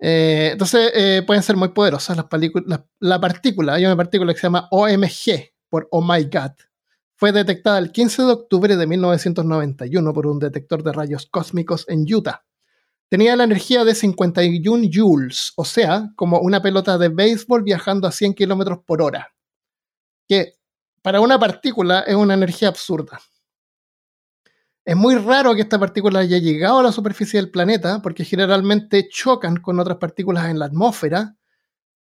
Eh, entonces, eh, pueden ser muy poderosas las La, partícula, hay una partícula que se llama OMG, por Oh My God. Fue detectada el 15 de octubre de 1991 por un detector de rayos cósmicos en Utah. Tenía la energía de 51 joules, o sea, como una pelota de béisbol viajando a 100 kilómetros por hora. Que para una partícula es una energía absurda. Es muy raro que esta partícula haya llegado a la superficie del planeta porque generalmente chocan con otras partículas en la atmósfera,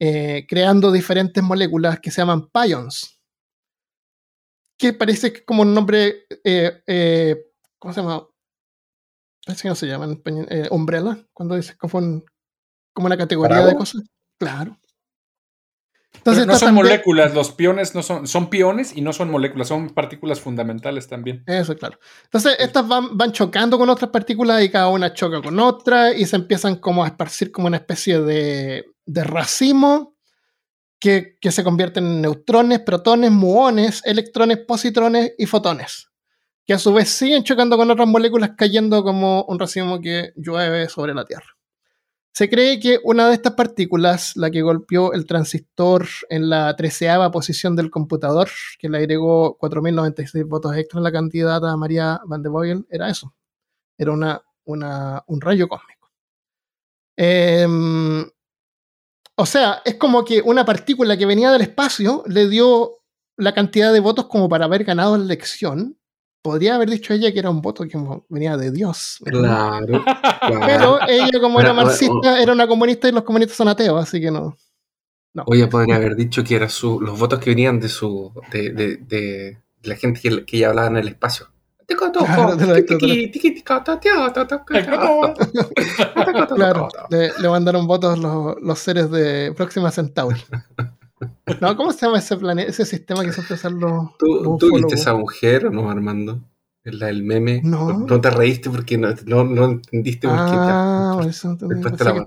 eh, creando diferentes moléculas que se llaman pions. Que parece que como un nombre, eh, eh, ¿cómo se llama? Parece que no se llama en español, umbrella, cuando dices como, como una categoría de cosas. Claro. Entonces, no son moléculas, los piones no son, son piones y no son moléculas, son partículas fundamentales también. Eso, claro. Entonces, estas van, van chocando con otras partículas y cada una choca con otra y se empiezan como a esparcir como una especie de, de racimo que, se convierten en neutrones, protones, muones, electrones, positrones y fotones. Que a su vez siguen chocando con otras moléculas cayendo como un racimo que llueve sobre la Tierra. Se cree que una de estas partículas, la que golpeó el transistor en la treceava posición del computador, que le agregó 4.096 votos extra en la candidata María Van de Boyle, era eso. Era una, un rayo cósmico. Em, o sea, es como que una partícula que venía del espacio le dio la cantidad de votos como para haber ganado la elección podría haber dicho ella que era un voto que venía de Dios. Claro, Pero ella, como era marxista, era una comunista y los comunistas son ateos, así que no. no. O ella podría haber dicho que eran los votos que venían de su de, de, de la gente que, que, ella hablaba en el espacio. Claro, le, le mandaron votos los, los seres de Próxima Centauri. No, ¿cómo se llama ese planeta, ese sistema que siempre usan los. ¿Tú, ¿tú viste esa mujer o no, Armando? La del meme. No. No te reíste porque no, no, no entendiste por qué. Ah, eso Después te la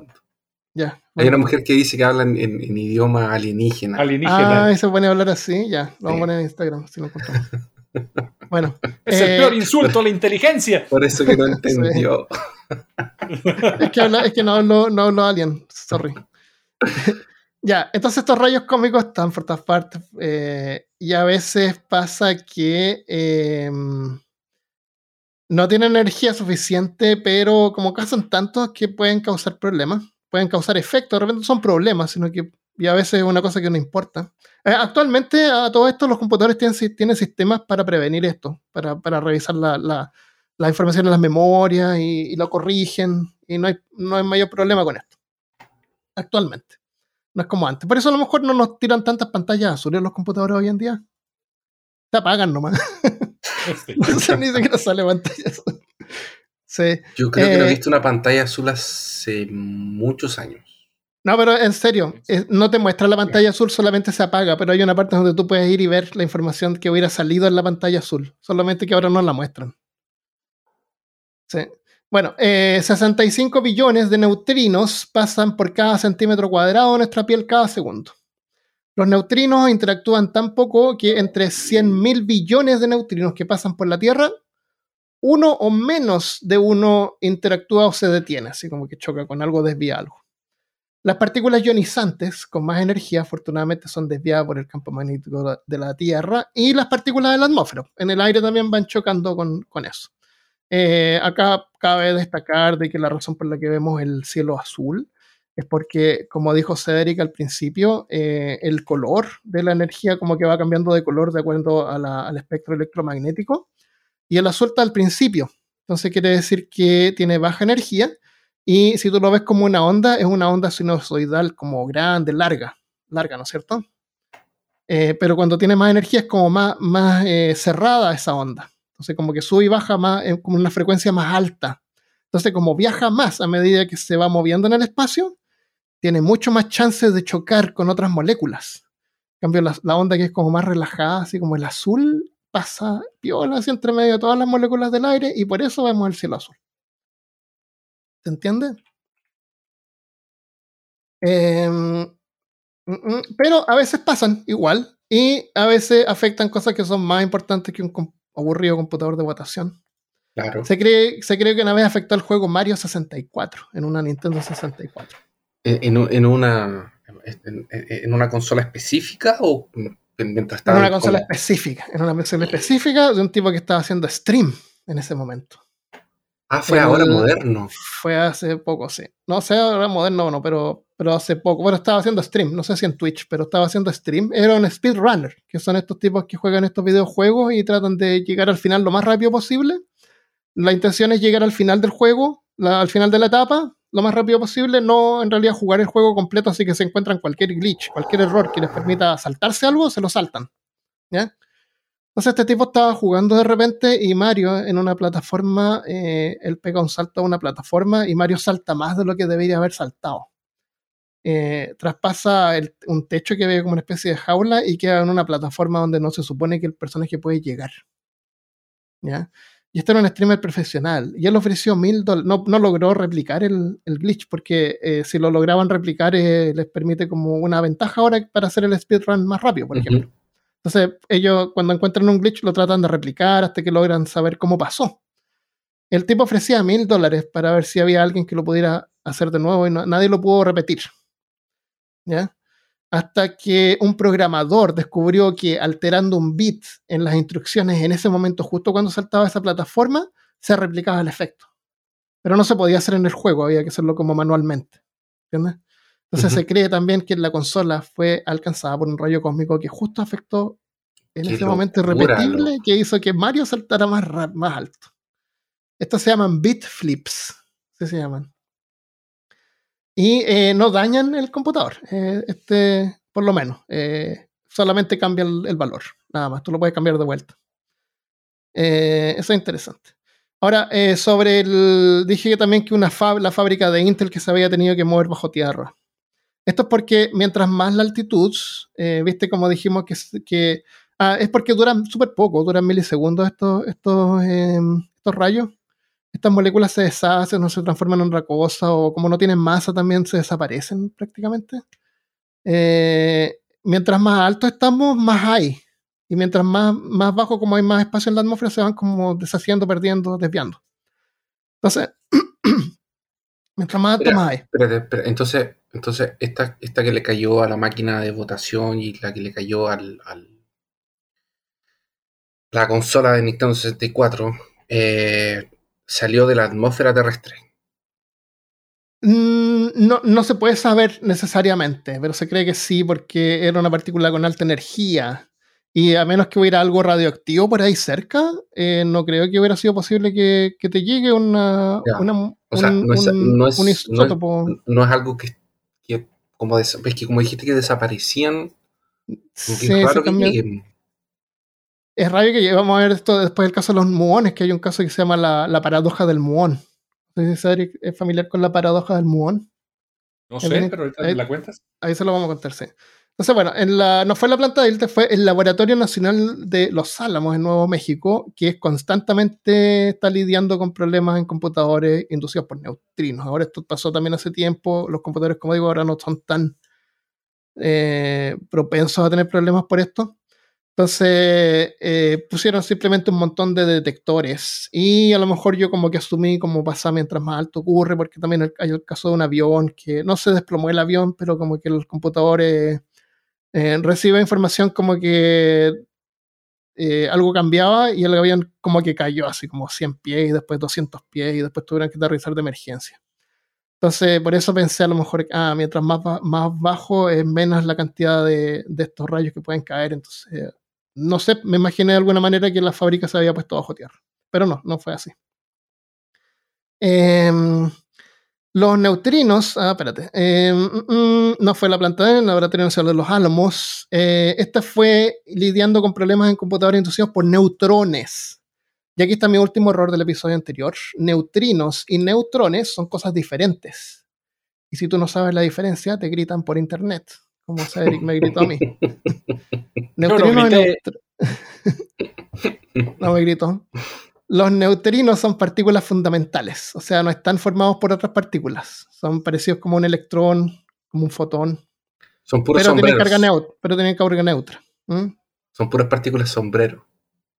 Ya. Hay una mujer que dice que habla en, en, idioma alienígena. Alienígena. Ah, y se pone a hablar así, ya. Lo vamos a poner en Instagram si lo contamos. Bueno. Es el peor eh, insulto a la inteligencia. Por eso que no entendió. es, que es que no hablo, no hablo alien, sorry. Ya, entonces estos rayos cómicos están por todas partes eh, y a veces pasa que em, no tienen energía suficiente, pero como causan tantos que pueden causar problemas, pueden causar efectos, de repente son problemas, sino que y a veces es una cosa que no importa. Eh, actualmente a todo esto los computadores tienen, tienen sistemas para prevenir esto, para, para revisar la, la, la, información en las memorias y, y, lo corrigen y no hay, no hay mayor problema con esto. Actualmente. No es como antes. Por eso a lo mejor no nos tiran tantas pantallas azules los computadores hoy en día. Se apagan nomás. Este. no ni siquiera sale pantalla Yo creo que no he eh, visto una pantalla azul hace muchos años. No, pero en serio, no te muestra la pantalla azul, solamente se apaga, pero hay una parte donde tú puedes ir y ver la información que hubiera salido en la pantalla azul, solamente que ahora no la muestran. Sí. Bueno, 65 eh, billones de neutrinos pasan por cada centímetro cuadrado de nuestra piel cada segundo. Los neutrinos interactúan tan poco que entre 100.000 billones de neutrinos que pasan por la Tierra, uno o menos de uno interactúa o se detiene, así como que choca con algo, desvía algo. Las partículas ionizantes con más energía, afortunadamente, son desviadas por el campo magnético de la Tierra y las partículas de la atmósfera. En el aire también van chocando con, eso. Eh, acá cabe destacar de que la razón por la que vemos el cielo azul es porque, como dijo Cedric al principio, eh, el color de la energía como que va cambiando de color de acuerdo al espectro electromagnético y el azul está al principio. Entonces quiere decir que tiene baja energía y si tú lo ves como una onda, es una onda sinusoidal como grande, larga, larga, ¿no es cierto? Eh, pero cuando tiene más energía es como más, eh, cerrada esa onda. Entonces como que sube y baja más, como una frecuencia más alta. Entonces como viaja más a medida que se va moviendo en el espacio, tiene mucho más chances de chocar con otras moléculas. En cambio, la, onda que es como más relajada, así como el azul, pasa piola así entre medio de todas las moléculas del aire y por eso vemos el cielo azul. ¿Se entiende? Em, mm, mm, pero a veces pasan igual y a veces afectan cosas que son más importantes que un aburrido computador de votación. Claro. Se cree, se cree que una vez afectó el juego Mario 64 en una Nintendo 64 en, una, en, una consola específica o mientras estaba en una consola específica, en una consola específica de un tipo que estaba haciendo stream en ese momento. Ah, fue ahora moderno. Fue hace poco, sí. No sé, ahora moderno no, pero, pero hace poco. Bueno, estaba haciendo stream, no sé si en Twitch, pero estaba haciendo stream. Era un speedrunner, que son estos tipos que juegan estos videojuegos y tratan de llegar al final lo más rápido posible. La intención es llegar al final del juego, al final de la etapa, lo más rápido posible, no en realidad jugar el juego completo, así que se encuentran cualquier glitch, cualquier error que les permita saltarse algo, se lo saltan. ¿Ya? Entonces este tipo estaba jugando de repente y Mario en una plataforma, eh, él pega un salto a una plataforma y Mario salta más de lo que debería haber saltado. Eh, traspasa un techo que ve como una especie de jaula y queda en una plataforma donde no se supone que el personaje puede llegar. ¿Ya? Y este era un streamer profesional. Y él ofreció mil dólares. No, no, logró replicar el, el glitch porque eh, si lo lograban replicar eh, les permite como una ventaja ahora para hacer el speedrun más rápido, por ejemplo. Entonces ellos cuando encuentran un glitch lo tratan de replicar hasta que logran saber cómo pasó. El tipo ofrecía mil dólares para ver si había alguien que lo pudiera hacer de nuevo y nadie lo pudo repetir. ¿Ya? hasta que un programador descubrió que alterando un bit en las instrucciones en ese momento, justo cuando saltaba esa plataforma, se replicaba el efecto. Pero no se podía hacer en el juego, había que hacerlo como manualmente. ¿Entiendes? Entonces se cree también que la consola fue alcanzada por un rayo cósmico que justo afectó en ese momento irrepetible que hizo que Mario saltara más, más alto. Estos se llaman bit flips, así se llaman y eh, no dañan el computador. Eh, este, por lo menos. Eh, solamente cambia el, valor. Nada más. Tú lo puedes cambiar de vuelta. eso es interesante. Ahora, sobre el. Dije también que una la fábrica de Intel que se había tenido que mover bajo tierra. Esto es porque mientras más la altitud, viste como dijimos que, que ah, es porque duran súper poco, duran milisegundos estos, estos, estos rayos estas moléculas se deshacen o se transforman en otra cosa, o como no tienen masa también se desaparecen prácticamente. Eh, mientras más alto estamos, más hay. Y mientras más, más bajo, como hay más espacio en la atmósfera, se van como deshaciendo, perdiendo, desviando. Entonces, mientras más alto, más hay. Entonces, entonces esta, esta que le cayó a la máquina de votación y la que le cayó al, al la consola de Nintendo 64, eh, salió de la atmósfera terrestre. Mm, no, no, se puede saber necesariamente, pero se cree que sí porque era una partícula con alta energía. Y a menos que hubiera algo radioactivo por ahí cerca, eh, no creo que hubiera sido posible que, te llegue una, o sea, no, es, no, es, no, es, algo que, como, que como dijiste que desaparecían. Sí, se cambió, Es raro que vamos a ver esto después del caso de los muones, que hay un caso que se llama la, paradoja del muón. No sé si es familiar con la paradoja del muón. No sé, pero ahorita ahí, la cuentas. Ahí se lo vamos a contar, sí. Entonces, bueno, en la, no fue la planta de ILTE, fue el Laboratorio Nacional de Los Álamos en Nuevo México, que constantemente está lidiando con problemas en computadores inducidos por neutrinos. Ahora esto pasó también hace tiempo, los computadores, como digo, ahora no son tan eh, propensos a tener problemas por esto. Entonces eh, pusieron simplemente un montón de detectores y a lo mejor yo como que asumí como pasa mientras más alto ocurre, porque también hay el caso de un avión que no se desplomó el avión, pero como que los computadores eh, reciben información como que eh, algo cambiaba y el avión como que cayó así como 100 pies y después 200 pies y después tuvieron que aterrizar de emergencia. Entonces, por eso pensé a lo mejor, ah, mientras más, más bajo es menos la cantidad de, de estos rayos que pueden caer. Entonces, no sé, me imaginé de alguna manera que la fábrica se había puesto bajo tierra. Pero no, no fue así. Em, los neutrinos, ah, espérate, em, mm, mm, no fue la planta de Laboratorio Nacional de los Álamos. Eh, esta fue lidiando con problemas en computadores inducidos por neutrones. Y aquí está mi último error del episodio anterior. Neutrinos y neutrones son cosas diferentes. Y si tú no sabes la diferencia, te gritan por internet como Cedric me gritó a mí. neutrinos no me gritó. Los neutrinos son partículas fundamentales, o sea, no están formados por otras partículas. Son parecidos como un electrón, como un fotón. Son puros pero tienen carga neutra, pero tienen carga neutra. Son puras partículas sombrero.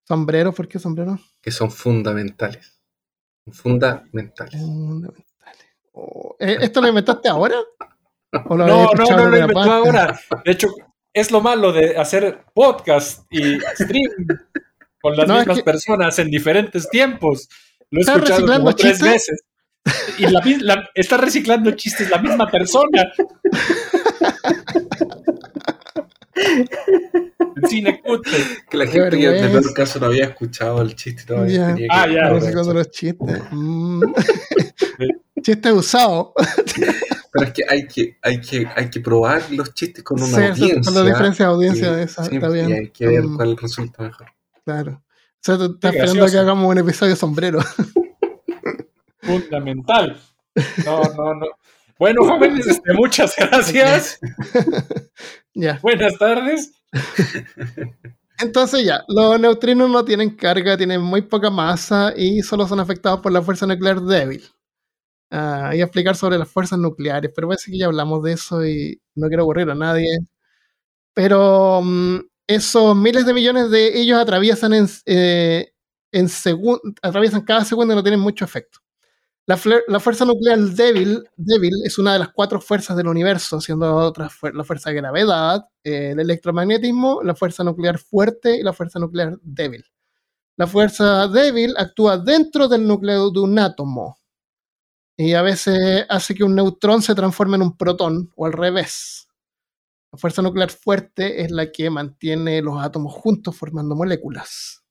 ¿Sombrero? ¿Por qué sombrero? Que son fundamentales. Fundamentales. Oh, ¿eh, ¿Esto lo inventaste ahora? no, no, no lo inventó ahora. De hecho, es lo malo de hacer podcast y stream con las mismas personas en diferentes tiempos. Lo he escuchado como tres veces. Y la, está reciclando chistes la misma persona. El cine cutre. Que la gente que en el caso no había escuchado el chiste todavía. ah, ya. Reciclando los chistes. Mm. chiste usado. Pero es que hay que, hay que, hay que probar los chistes con una audiencia. Con la diferencia de audiencia, esa, está bien. Y hay que ver mm. cuál resulta mejor. Claro. O sea, tú estás esperando que hagamos un episodio sombrero. Fundamental. No, no, no. Bueno, jóvenes, este, muchas gracias. ya. Buenas tardes. Entonces ya, los neutrinos no tienen carga, tienen muy poca masa y solo son afectados por la fuerza nuclear débil y explicar sobre las fuerzas nucleares, pero parece que ya hablamos de eso y no quiero aburrir a nadie. Pero mm, esos miles de millones de ellos atraviesan en, eh, atraviesan cada segundo y no tienen mucho efecto. La, fuerza nuclear débil, débil es una de las cuatro fuerzas del universo, siendo otra la fuerza de gravedad, el electromagnetismo, la fuerza nuclear fuerte y la fuerza nuclear débil. La fuerza débil actúa dentro del núcleo de un átomo, y a veces hace que un neutrón se transforme en un protón o al revés. La fuerza nuclear fuerte es la que mantiene los átomos juntos formando moléculas,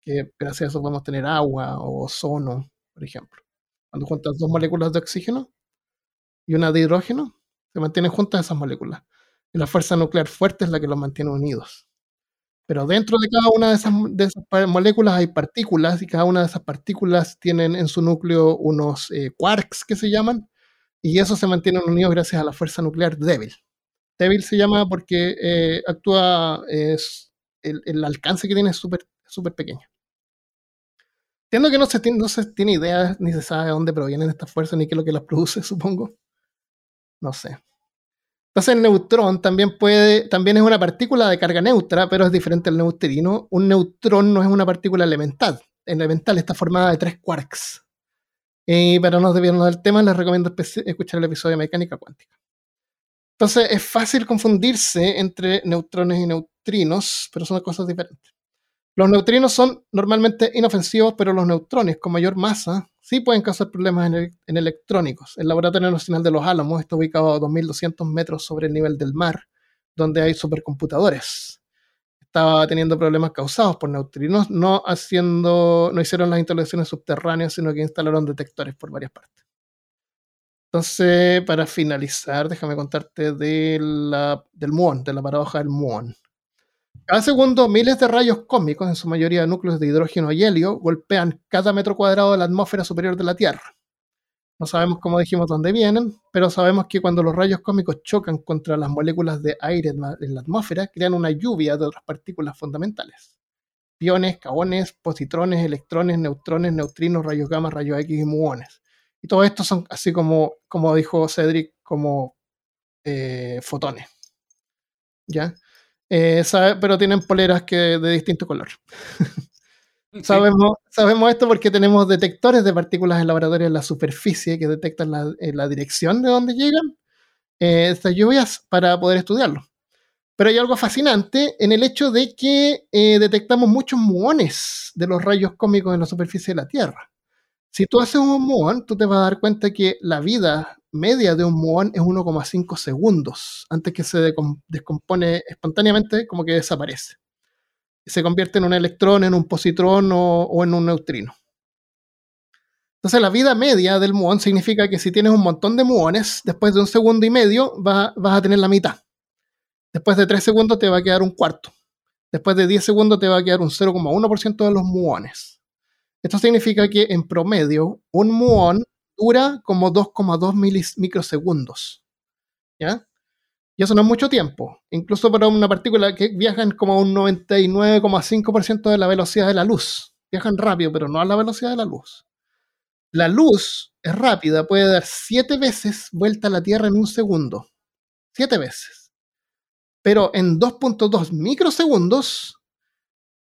que gracias a eso podemos tener agua o ozono, por ejemplo. Cuando juntas dos moléculas de oxígeno y una de hidrógeno, se mantienen juntas esas moléculas. Y la fuerza nuclear fuerte es la que los mantiene unidos. Pero dentro de cada una de esas, moléculas hay partículas y cada una de esas partículas tienen en su núcleo unos eh, quarks que se llaman y eso se mantienen unidos gracias a la fuerza nuclear débil. Débil se llama porque eh, actúa, es, el, alcance que tiene es súper pequeño. Entiendo que no se, tiene, idea ni se sabe de dónde provienen estas fuerzas ni qué es lo que las produce, supongo. No sé. Entonces el neutrón también puede, también es una partícula de carga neutra, pero es diferente al neutrino. Un neutrón no es una partícula elemental. Elemental está formada de tres quarks. Y para no desviarnos del tema, les recomiendo escuchar el episodio de mecánica cuántica. Entonces es fácil confundirse entre neutrones y neutrinos, pero son cosas diferentes. Los neutrinos son normalmente inofensivos, pero los neutrones con mayor masa sí pueden causar problemas en, electrónicos. El Laboratorio Nacional de los Álamos está ubicado a 2.200 metros sobre el nivel del mar, donde hay supercomputadores. Estaba teniendo problemas causados por neutrinos, no, haciendo, no hicieron las instalaciones subterráneas, sino que instalaron detectores por varias partes. Entonces, para finalizar, déjame contarte del muón, de la paradoja del muón. Cada segundo, miles de rayos cósmicos, en su mayoría núcleos de hidrógeno y helio, golpean cada metro cuadrado de la atmósfera superior de la Tierra. No sabemos, cómo dijimos, dónde vienen, pero sabemos que cuando los rayos cósmicos chocan contra las moléculas de aire en la atmósfera, crean una lluvia de otras partículas fundamentales. Piones, caones, positrones, electrones, neutrones, neutrinos, rayos gamma, rayos X y muones. Y todo esto son así como, como dijo Cedric, como eh, fotones. ¿Ya? Eh, pero tienen poleras que de distinto color. sabemos, sabemos esto porque tenemos detectores de partículas en laboratorio en la superficie que detectan la, la dirección de donde llegan eh, estas lluvias para poder estudiarlo. Pero hay algo fascinante en el hecho de que detectamos muchos muones de los rayos cósmicos en la superficie de la Tierra. Si tú haces un muón, tú te vas a dar cuenta que la vida media de un muón es 1,5 segundos antes que se descompone espontáneamente, como que desaparece. Se convierte en un electrón, en un positrón o, en un neutrino. Entonces, la vida media del muón significa que si tienes un montón de muones, después de un segundo y medio vas a tener la mitad. Después de 3 segundos te va a quedar un cuarto. Después de 10 segundos te va a quedar un 0,1% de los muones. Esto significa que en promedio un muón dura como 2,2 microsegundos. ¿Ya? Y eso no es mucho tiempo. Incluso para una partícula que viajan como un 99,5% de la velocidad de la luz. Viajan rápido, pero no a la velocidad de la luz. La luz es rápida, puede dar siete veces vuelta a la Tierra en un segundo. Siete veces. Pero en 2.2 microsegundos,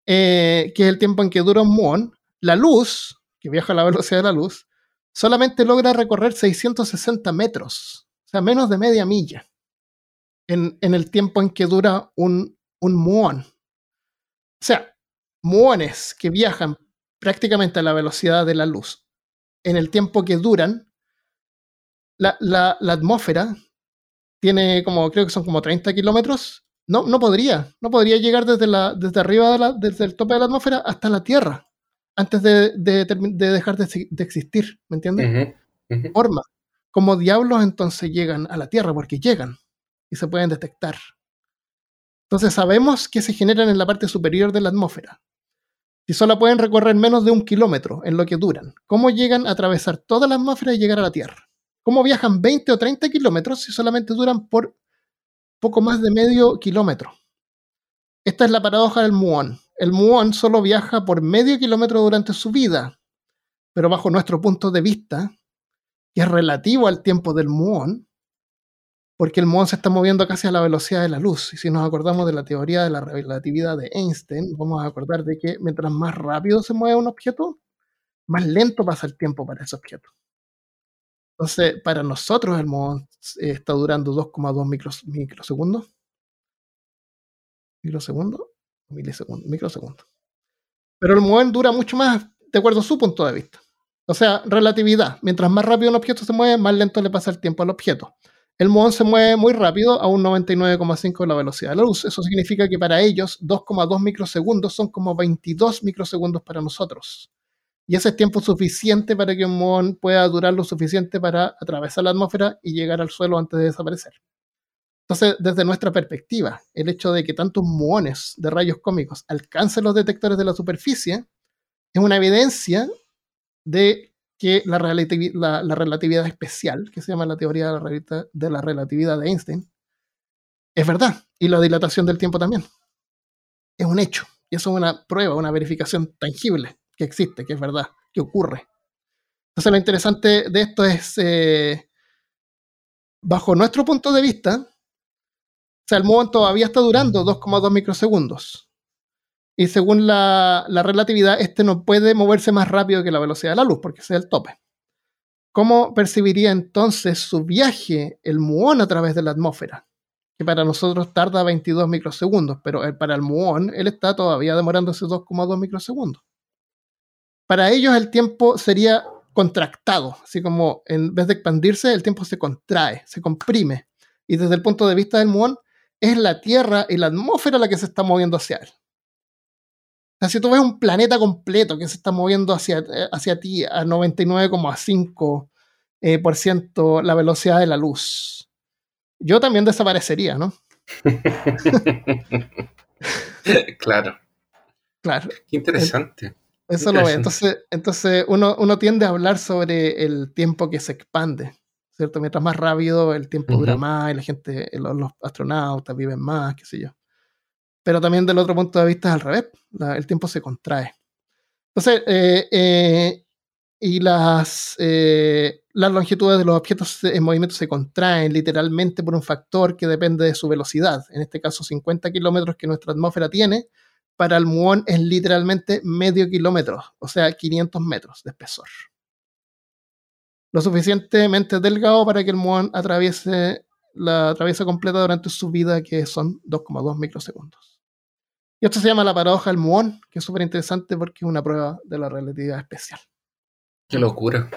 eh, que es el tiempo en que dura un muón, la luz, que viaja a la velocidad de la luz, solamente logra recorrer 660 metros, o sea, menos de media milla, en, el tiempo en que dura un, un muón. O sea, muones que viajan prácticamente a la velocidad de la luz, en el tiempo que duran, la, la, atmósfera tiene como, creo que son como 30 kilómetros. No, no podría, no podría llegar desde, la, desde arriba, de la, desde el tope de la atmósfera hasta la Tierra antes de, dejar de, existir, ¿me entiendes? Forma. Como diablos entonces llegan a la Tierra, porque llegan y se pueden detectar. Entonces sabemos que se generan en la parte superior de la atmósfera. Si solo pueden recorrer menos de un kilómetro en lo que duran, ¿cómo llegan a atravesar toda la atmósfera y llegar a la Tierra? ¿Cómo viajan 20 o 30 kilómetros si solamente duran por poco más de medio kilómetro? Esta es la paradoja del muón el muón solo viaja por medio kilómetro durante su vida, pero bajo nuestro punto de vista, que es relativo al tiempo del muón, porque el muón se está moviendo casi a la velocidad de la luz. Y si nos acordamos de la teoría de la relatividad de Einstein, vamos a acordar de que mientras más rápido se mueve un objeto, más lento pasa el tiempo para ese objeto. Entonces, para nosotros el muón está durando 2,2 microsegundos. Microsegundos milisegundos, microsegundos. Pero el muón dura mucho más de acuerdo a su punto de vista. O sea, relatividad. Mientras más rápido un objeto se mueve, más lento le pasa el tiempo al objeto. El muón se mueve muy rápido a un 99,5 de la velocidad de la luz. Eso significa que para ellos 2,2 microsegundos son como 22 microsegundos para nosotros. Y ese es tiempo suficiente para que un muón pueda durar lo suficiente para atravesar la atmósfera y llegar al suelo antes de desaparecer. Entonces, desde nuestra perspectiva, el hecho de que tantos muones de rayos cómicos alcancen los detectores de la superficie es una evidencia de que la, relatividad especial, que se llama la teoría de la relatividad de Einstein, es verdad. Y la dilatación del tiempo también. Es un hecho. Y eso es una prueba, una verificación tangible que existe, que es verdad, que ocurre. Entonces lo interesante de esto es, eh, bajo nuestro punto de vista, sea, el muón todavía está durando 2,2 microsegundos. Y según la, relatividad, este no puede moverse más rápido que la velocidad de la luz, porque ese es el tope. ¿Cómo percibiría entonces su viaje el muón a través de la atmósfera? Que para nosotros tarda 22 microsegundos, pero para el muón él está todavía demorándose 2,2 microsegundos. Para ellos el tiempo sería contractado, así como en vez de expandirse, el tiempo se contrae, se comprime. Y desde el punto de vista del muón, es la Tierra y la atmósfera la que se está moviendo hacia él. O sea, si tú ves un planeta completo que se está moviendo hacia, eh, hacia ti a 99,5% eh, por ciento la velocidad de la luz, yo también desaparecería, ¿no? claro. Claro. Qué interesante. Eso lo ve. Entonces, entonces uno, uno tiende a hablar sobre el tiempo que se expande. ¿Cierto? Mientras más rápido, el tiempo dura más y la gente, los, astronautas viven más, qué sé yo. Pero también del otro punto de vista es al revés. el tiempo se contrae. Entonces, eh, eh, y las, eh, las longitudes de los objetos en movimiento se contraen literalmente por un factor que depende de su velocidad. En este caso, 50 kilómetros que nuestra atmósfera tiene para el muón es literalmente medio kilómetro, o sea, 500 metros de espesor. Lo suficientemente delgado para que el muón atraviese la atraviesa completa durante su vida, que son 2,2 microsegundos. Y esto se llama la paradoja del muón, que es súper interesante porque es una prueba de la relatividad especial. Qué locura.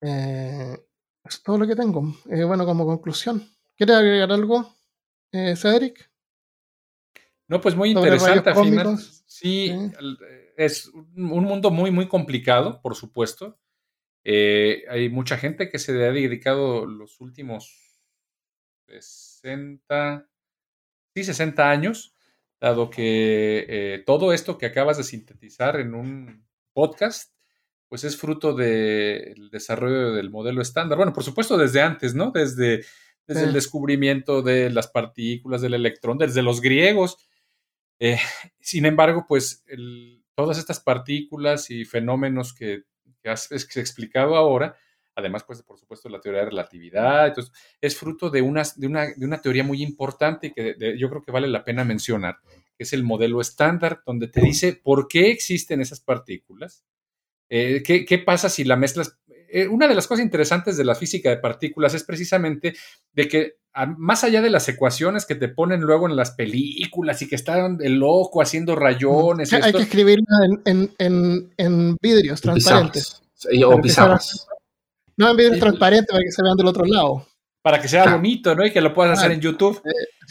Eh, es todo lo que tengo. Eh, bueno, como conclusión, ¿quieres agregar algo, eh, Cedric? No, pues muy interesante al final. Sí, es un mundo muy, muy complicado, por supuesto. Eh, hay mucha gente que se ha dedicado los últimos 60, sí, 60 años, dado que eh, todo esto que acabas de sintetizar en un podcast, pues es fruto del desarrollo del modelo estándar. Bueno, por supuesto, desde antes, ¿no? Desde, desde el descubrimiento de las partículas del electrón, desde los griegos eh, sin embargo, pues todas estas partículas y fenómenos que, has, explicado ahora, además, pues, por supuesto, la teoría de relatividad, entonces, es fruto de una, de una, teoría muy importante que yo creo que vale la pena mencionar, que es el modelo estándar, donde te dice por qué existen esas partículas, eh, qué, qué, pasa si la mezclas. Eh, una de las cosas interesantes de la física de partículas es precisamente de que más allá de las ecuaciones que te ponen luego en las películas y que están el loco haciendo rayones. hay que escribirla en, vidrios transparentes. O pizarras. No en vidrios transparentes para que se vean del otro lado. Para que sea bonito, ¿no? Y que lo puedas hacer en YouTube.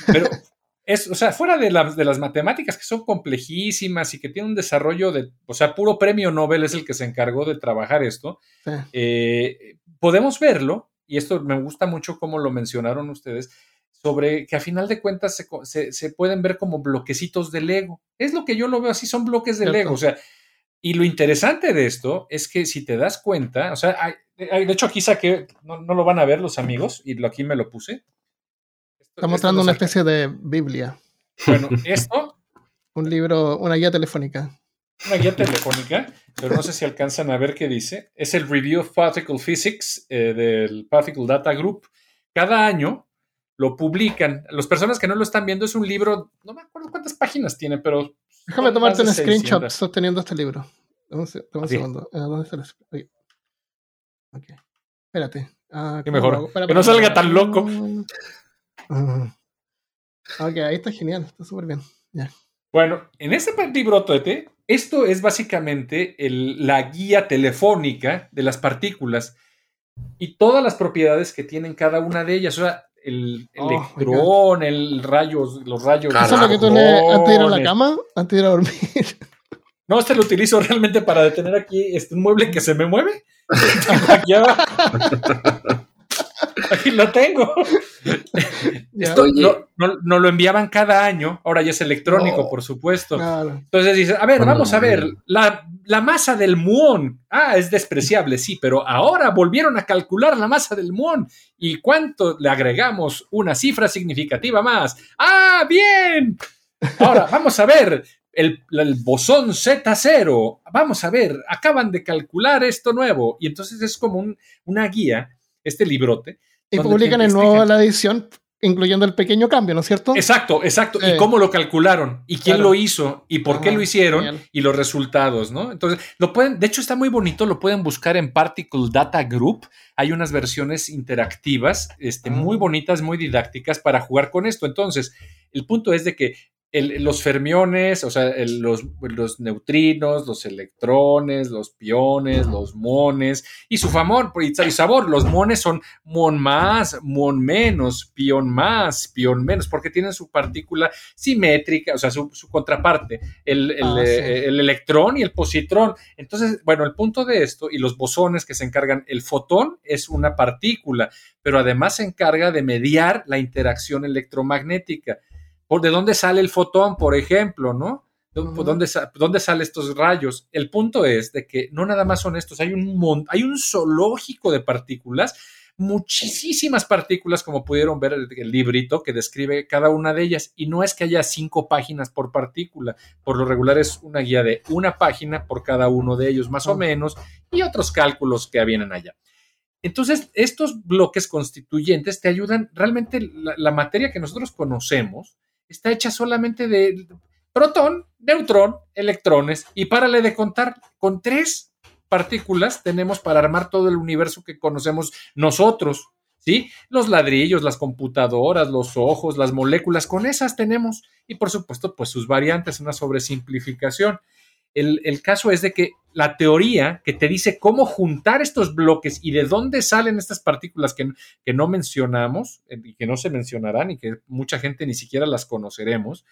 Pero es, o sea, fuera de, de las matemáticas que son complejísimas y que tienen un desarrollo de, o sea, puro premio Nobel es el que se encargó de trabajar esto, eh, podemos verlo y esto me gusta mucho como lo mencionaron ustedes, sobre que a final de cuentas se, pueden ver como bloquecitos de Lego. Es lo que yo lo veo así, son bloques de Lego. O sea, y lo interesante de esto es que si te das cuenta, o sea, de hecho aquí saqué, no, no, lo van a ver los amigos, y aquí me lo puse. Está mostrando una especie de Biblia. Bueno, esto. Un libro, una guía telefónica una guía telefónica, pero no sé si alcanzan a ver qué dice. Es el Review of Particle Physics eh, del Particle Data Group. Cada año lo publican. Las personas que no lo están viendo es un libro, no me acuerdo cuántas páginas tiene, pero... Déjame tomarte un screenshot sosteniendo este libro. un, segundo. Ah, ¿Dónde está el... Ok. Espérate. Ah, Qué mejor. que no salga tan loco. Ah. Ok, ahí está genial. Está súper bien. Ya. Bueno, en este librotote, esto es básicamente la guía telefónica de las partículas y todas las propiedades que tienen cada una de ellas. O sea, el oh, electrón, el rayos, los rayos. ¿Eso es lo que tú le antes de ir a la cama? Antes de ir a dormir. No, este lo utilizo realmente para detener aquí este, un mueble que se me mueve. Aquí lo tengo. no, lo enviaban cada año, ahora ya es electrónico, por supuesto. Entonces dices, a ver, vamos a ver, la, masa del muón, ah, es despreciable, sí, pero ahora volvieron a calcular la masa del muón y cuánto le agregamos una cifra significativa más. Ah, bien. Ahora, vamos a ver, el, bosón Z0, vamos a ver, acaban de calcular esto nuevo. Y entonces es como una guía, este librote, y publican en nuevo la edición, incluyendo el pequeño cambio, ¿no es cierto? Exacto, exacto. Y cómo lo calcularon, y quién lo hizo, y por qué lo hicieron, y los resultados, ¿no? Entonces, lo pueden, de hecho está muy bonito, lo pueden buscar en Particle Data Group. Hay unas versiones interactivas, este, muy ah. bonitas, muy didácticas para jugar con esto. Entonces, el punto es de que los fermiones, o sea, los, neutrinos, los electrones, los piones, los mones y su favor y sabor. Los mones son mon más, mon menos, pion más, pion menos, porque tienen su partícula simétrica, o sea, su, contraparte, el, ah, eh, el, electrón y el positrón. Entonces, bueno, el punto de esto y los bosones que se encargan, el fotón es una partícula, pero además se encarga de mediar la interacción electromagnética. ¿De dónde sale el fotón, por ejemplo, no? ¿Dónde, ¿Dónde salen estos rayos? El punto es de que no nada más son estos, hay un, hay un zoológico de partículas, muchísimas partículas, como pudieron ver el, el, librito que describe cada una de ellas. Y no es que haya cinco páginas por partícula, por lo regular es una guía de una página por cada uno de ellos, más o menos, y otros cálculos que vienen allá. Entonces, estos bloques constituyentes te ayudan, realmente la materia que nosotros conocemos, está hecha solamente de protón, neutrón, electrones y párale de contar con tres partículas tenemos para armar todo el universo que conocemos nosotros, ¿sí? Los ladrillos, las computadoras, los ojos, las moléculas, con esas tenemos y por supuesto pues sus variantes, una sobresimplificación. El, caso es de que la teoría que te dice cómo juntar estos bloques y de dónde salen estas partículas que, que, no mencionamos eh, y que no se mencionarán y que mucha gente ni siquiera las conoceremos,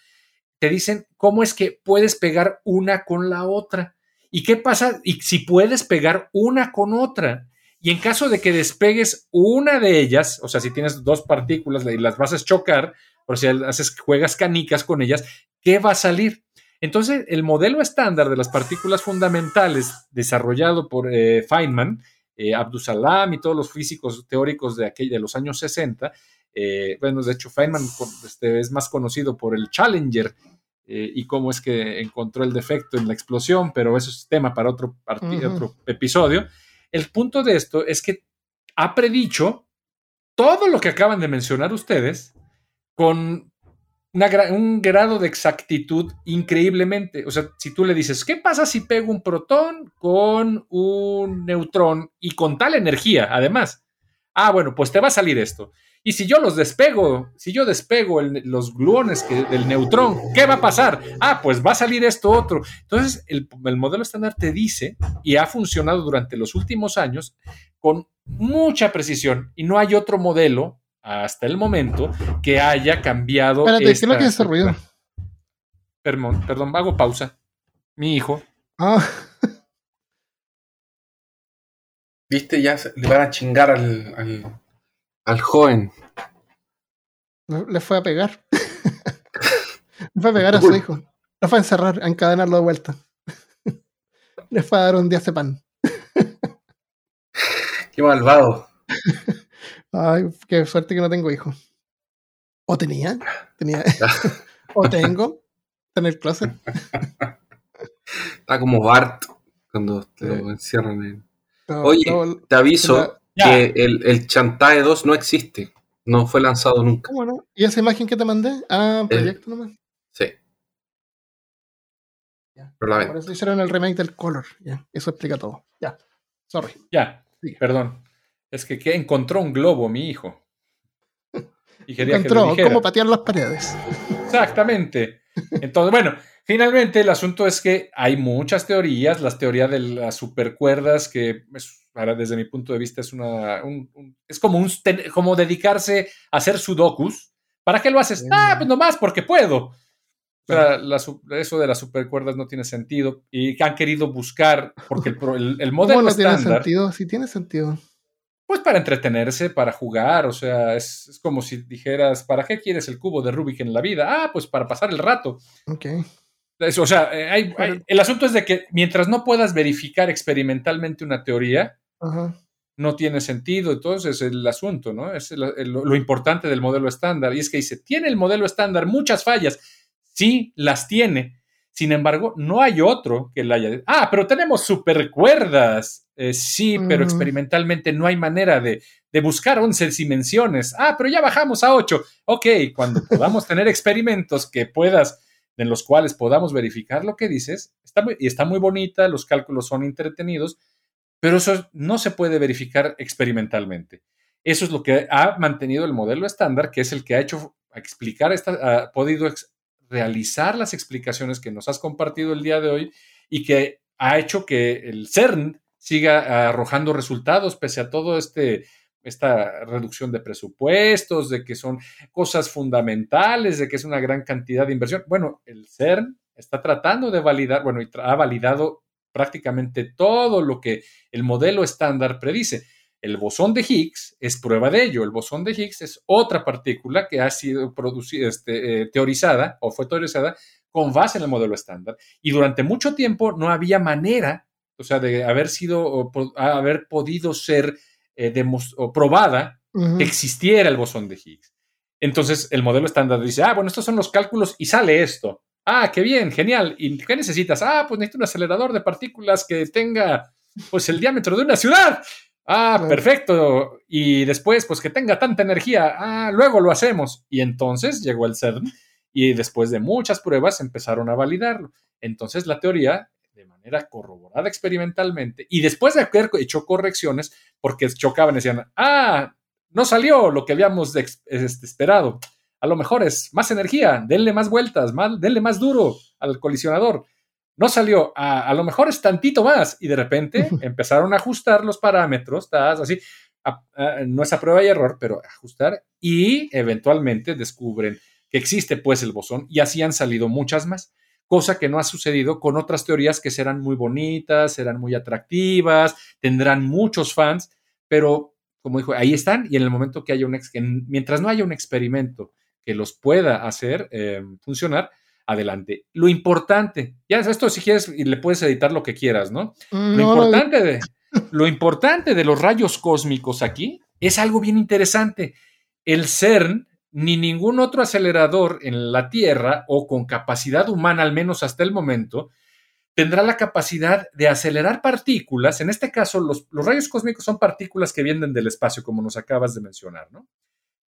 te dicen cómo es que puedes pegar una con la otra. ¿Y qué pasa y si puedes pegar una con otra? Y en caso de que despegues una de ellas, o sea, si tienes dos partículas y las vas a chocar, o si haces, juegas canicas con ellas, ¿qué va a salir? Entonces, el modelo estándar de las partículas fundamentales desarrollado por eh, Feynman, eh, Abdusalam y todos los físicos teóricos de, aquel, de los años 60, eh, bueno, de hecho, Feynman este, es más conocido por el Challenger y cómo es que encontró el defecto en la explosión, pero eso es tema para otro, otro episodio. El punto de esto es que ha predicho todo lo que acaban de mencionar ustedes con un grado de exactitud increíblemente. O sea, si tú le dices, ¿qué pasa si pego un protón con un neutrón y con tal energía, además? Ah, bueno, pues te va a salir esto. Y si yo los despego, si yo despego los gluones del neutrón, ¿qué va a pasar? Ah, pues va a salir esto otro. Entonces, el, el modelo estándar te dice, y ha funcionado durante los últimos años, con mucha precisión, y no hay otro modelo hasta el momento que haya cambiado. Espérate, ¿qué es lo que ruido? Perdón, perdón, hago pausa. Mi hijo. Ah. Viste, ya le van a chingar al, al, al joven. Le fue a pegar. le fue a pegar a su hijo. Le fue a encerrar, a encadenarlo de vuelta. le fue a dar un día de pan. Qué malvado. Ay, qué suerte que no tengo hijos. O tenía, tenía. o tengo, en el closet. Está como Bart cuando te lo encierran en. Oye, te aviso que el, el Chantae 2 no existe. No fue lanzado nunca. ¿Cómo no? ¿Y esa imagen que te mandé? Ah, proyecto nomás. Sí. Ya. Por eso hicieron el remake del Color. Ya. Eso explica todo. Ya. Sorry. Ya. Perdón. Es que, encontró un globo mi hijo. Y quería encontró cómo patear las paredes. Exactamente. Entonces, bueno, finalmente el asunto es que hay muchas teorías, las teorías de las supercuerdas, que para, desde mi punto de vista es una es como un como dedicarse a hacer sudokus. ¿Para qué lo haces? Ah, pues nomás porque puedo. eso de las supercuerdas no tiene sentido y han querido buscar porque el, el, modelo no tiene sentido? Sí tiene sentido pues para entretenerse, para jugar, o sea, es, como si dijeras, ¿para qué quieres el cubo de Rubik en la vida? Ah, pues para pasar el rato. Ok. o sea, eh, el asunto es de que mientras no puedas verificar experimentalmente una teoría, no tiene sentido. Entonces, el asunto, ¿no? Es lo importante del modelo estándar. Y es que dice, ¿tiene el modelo estándar muchas fallas? Sí, las tiene. Sin embargo, no hay otro que la haya. Ah, pero tenemos supercuerdas. Eh, sí, pero experimentalmente no hay manera de, buscar 11 dimensiones. Ah, pero ya bajamos a 8. Ok, cuando podamos tener experimentos que puedas, en los cuales podamos verificar lo que dices, está y está muy bonita, los cálculos son entretenidos, pero eso no se puede verificar experimentalmente. Eso es lo que ha mantenido el modelo estándar, que es el que ha hecho explicar, esta, ha podido realizar las explicaciones que nos has compartido el día de hoy y que ha hecho que el CERN siga arrojando resultados pese a todo este esta reducción de presupuestos, de que son cosas fundamentales, de que es una gran cantidad de inversión. Bueno, el CERN está tratando de validar, bueno, y ha validado prácticamente todo lo que el modelo estándar predice. El bosón de Higgs es prueba de ello. El bosón de Higgs es otra partícula que ha sido producida, este, eh, teorizada o fue teorizada con base en el modelo estándar. Y durante mucho tiempo no había manera, o sea, de haber sido, haber podido ser eh, probada que existiera el bosón de Higgs. Entonces el modelo estándar dice, ah, bueno, estos son los cálculos y sale esto. Ah, qué bien, genial. ¿Y qué necesitas? Ah, pues necesito un acelerador de partículas que tenga pues el diámetro de una ciudad. Ah, perfecto. Y después, pues que tenga tanta energía. Ah, luego lo hacemos. Y entonces llegó el CERN y después de muchas pruebas empezaron a validarlo. Entonces la teoría, de manera corroborada experimentalmente, y después de haber hecho correcciones, porque chocaban decían, ah, no salió lo que habíamos este, esperado. A lo mejor es más energía, denle más vueltas, más, denle más duro al colisionador. No salió, a, lo mejor es tantito más. Y de repente empezaron a ajustar los parámetros, así, no es a prueba y error, pero ajustar y eventualmente descubren que existe pues el bosón y así han salido muchas más, cosa que no ha sucedido con otras teorías que serán muy bonitas, serán muy atractivas, tendrán muchos fans, pero como dijo, ahí están y en el momento que haya un, mientras no haya un experimento que los pueda hacer eh, funcionar, adelante. Lo importante, ya esto si quieres y le puedes editar lo que quieras, ¿no? Mm, lo importante de lo importante de los rayos cósmicos aquí es algo bien interesante. El CERN ni ningún otro acelerador en la Tierra o con capacidad humana, al menos hasta el momento, tendrá la capacidad de acelerar partículas. En este caso, los, rayos cósmicos son partículas que vienen del espacio, como nos acabas de mencionar, ¿no?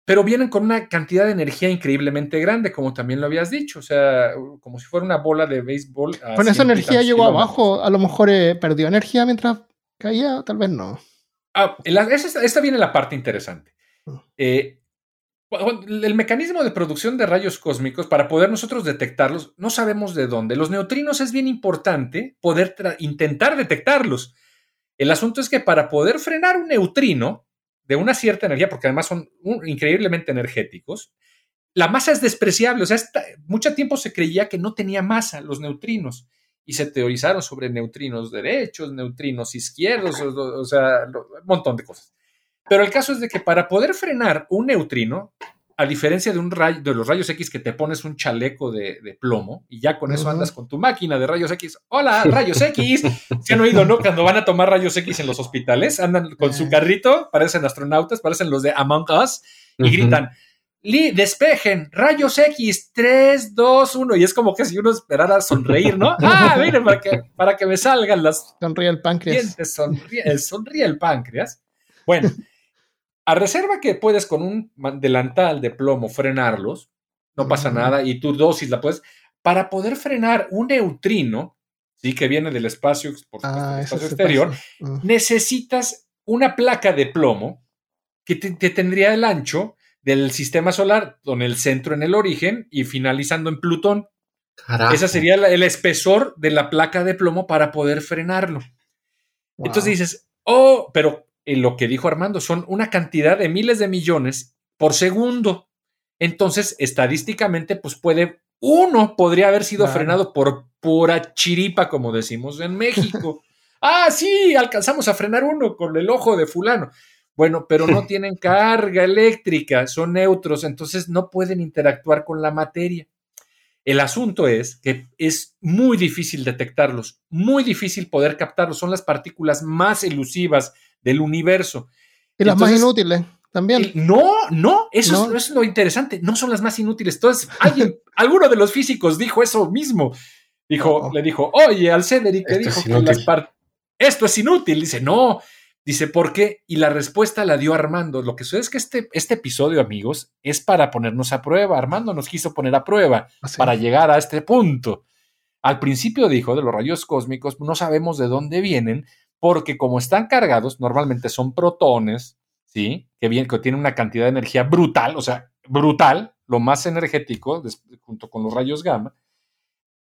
Pero vienen con una cantidad de energía increíblemente grande, como también lo habías dicho, o sea, como si fuera una bola de béisbol. Con esa energía llegó abajo, a lo mejor eh, perdió energía mientras caía, tal vez no. Ah, esta, viene la parte interesante. Mm. Eh, el mecanismo de producción de rayos cósmicos, para poder nosotros detectarlos, no sabemos de dónde. Los neutrinos es bien importante poder intentar detectarlos. El asunto es que para poder frenar un neutrino de una cierta energía, porque además son increíblemente energéticos, la masa es despreciable. O sea, mucho tiempo se creía que no tenía masa los neutrinos y se teorizaron sobre neutrinos derechos, neutrinos izquierdos, o sea, un montón de cosas. Pero el caso es de que para poder frenar un neutrino, a diferencia de un rayo, de los rayos X que te pones un chaleco de, plomo y ya con eso andas con tu máquina de rayos X. Hola, rayos X. Se han oído, ¿no? Cuando van a tomar rayos X en los hospitales, andan con su carrito, parecen astronautas, parecen los de Among Us y gritan. despejen, rayos X, 3, 2, 1. Y es como que si uno esperara sonreír, ¿no? Ah, miren, para que, para que me salgan las. Sonríe el páncreas. sonríe, sonríe el páncreas. Bueno, a reserva que puedes con un delantal de plomo frenarlos, no pasa nada, y tu dosis la puedes. Para poder frenar un neutrino, sí, que viene del espacio, por ah, espacio exterior, necesitas una placa de plomo que, tendría el ancho del sistema solar, con el centro en el origen y finalizando en Plutón. Ese sería el espesor de la placa de plomo para poder frenarlo. Entonces dices, oh, pero lo que dijo Armando, son una cantidad de miles de millones por segundo. Entonces, estadísticamente, pues puede, uno podría haber sido frenado por pura chiripa, como decimos en México. ah, sí, alcanzamos a frenar uno con el ojo de fulano. Bueno, pero no tienen carga eléctrica, son neutros, entonces no pueden interactuar con la materia. El asunto es que es muy difícil detectarlos, muy difícil poder captarlos. Son las partículas más elusivas del universo. Y las más inútiles también. no, no, eso, Es, lo interesante. No son las más inútiles. Entonces, alguien, alguno de los físicos dijo eso mismo. Dijo, le dijo, oye, al Cedric que dijo que las esto es inútil. Dice, no. Dice, ¿por qué? Y la respuesta la dio Armando. Lo que sucede es que este, este episodio, amigos, es para ponernos a prueba. Armando nos quiso poner a prueba para llegar a este punto. Al principio dijo de los rayos cósmicos, no sabemos de dónde vienen, porque como están cargados, normalmente son protones, ¿sí? Que, bien, que tienen una cantidad de energía brutal, o sea, brutal, lo más energético, junto con los rayos gamma,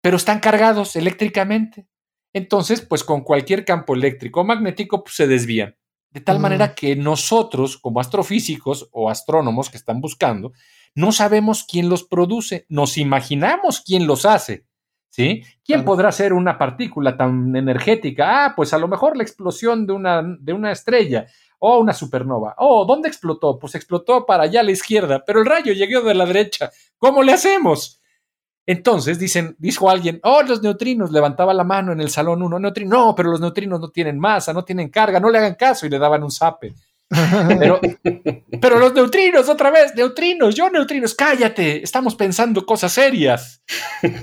pero están cargados eléctricamente. Entonces, pues con cualquier campo eléctrico o magnético pues, se desvían. De tal manera que nosotros, como astrofísicos o astrónomos que están buscando, no sabemos quién los produce, nos imaginamos quién los hace. ¿Sí? ¿Quién podrá ser una partícula tan energética? Ah, pues a lo mejor la explosión de una, de una estrella o una supernova. Oh, ¿dónde explotó? Pues explotó para allá a la izquierda, pero el rayo llegó de la derecha. ¿Cómo le hacemos? Entonces dicen, dijo alguien, oh, los neutrinos, levantaba la mano en el salón uno, no, pero los neutrinos no tienen masa, no tienen carga, no le hagan caso y le daban un zape. Pero, pero los neutrinos, otra vez, neutrinos, yo neutrinos, cállate, estamos pensando cosas serias.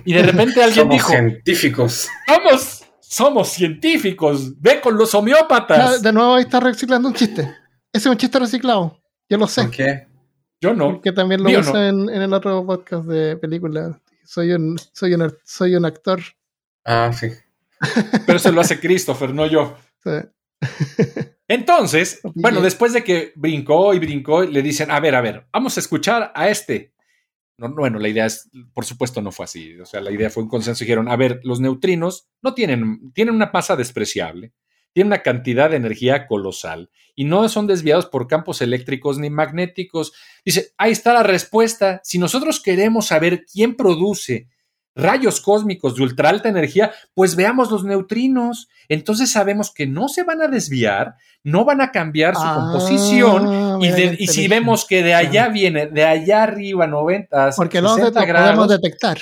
Y de repente alguien somos dijo, científicos. Somos, somos científicos, ve con los homeópatas. De nuevo ahí está reciclando un chiste. Ese es un chiste reciclado, yo lo sé. ¿Qué? Yo no. Que también lo usa en, en, el otro podcast de películas soy un, soy un, soy un actor. Ah, sí. Pero se lo hace Christopher, no yo. Entonces, bueno, después de que brincó y brincó, le dicen, a ver, a ver, vamos a escuchar a este. No, bueno, la idea es, por supuesto, no fue así. O sea, la idea fue un consenso. Dijeron, a ver, los neutrinos no tienen, tienen una masa despreciable, tienen una cantidad de energía colosal y no son desviados por campos eléctricos ni magnéticos. Dice, ahí está la respuesta. Si nosotros queremos saber quién produce rayos cósmicos de ultra alta energía, pues veamos los neutrinos. Entonces sabemos que no se van a desviar, no van a cambiar su ah, composición. Y, si vemos que de allá viene, de allá arriba, 90, Porque no podemos detectar.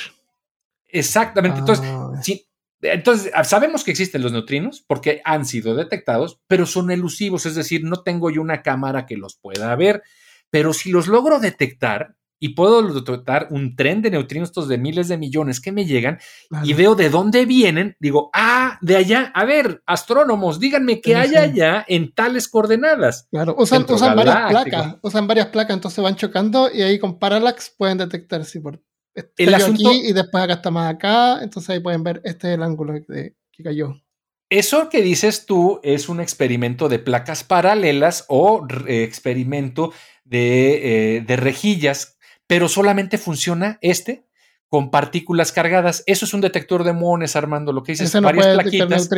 Exactamente. Entonces, ah. si, entonces, ah, sabemos que existen los neutrinos porque han sido detectados, pero son elusivos, es decir, no tengo yo una cámara que los pueda ver, pero si los logro detectar y puedo detectar un tren de neutrinos estos de miles de millones que me llegan y veo de dónde vienen, digo, ah, de allá, a ver, astrónomos, díganme qué hay allá en tales coordenadas. Claro, usan, varias placas, usan varias placas, entonces van chocando y ahí con parallax pueden detectar si por el asunto, aquí y después acá está más acá, entonces ahí pueden ver este es el ángulo que cayó. Eso que dices tú es un experimento de placas paralelas o experimento de, eh, de, rejillas, pero solamente funciona este con partículas cargadas. Eso es un detector de muones, Armando, lo que dices, no varias plaquitas.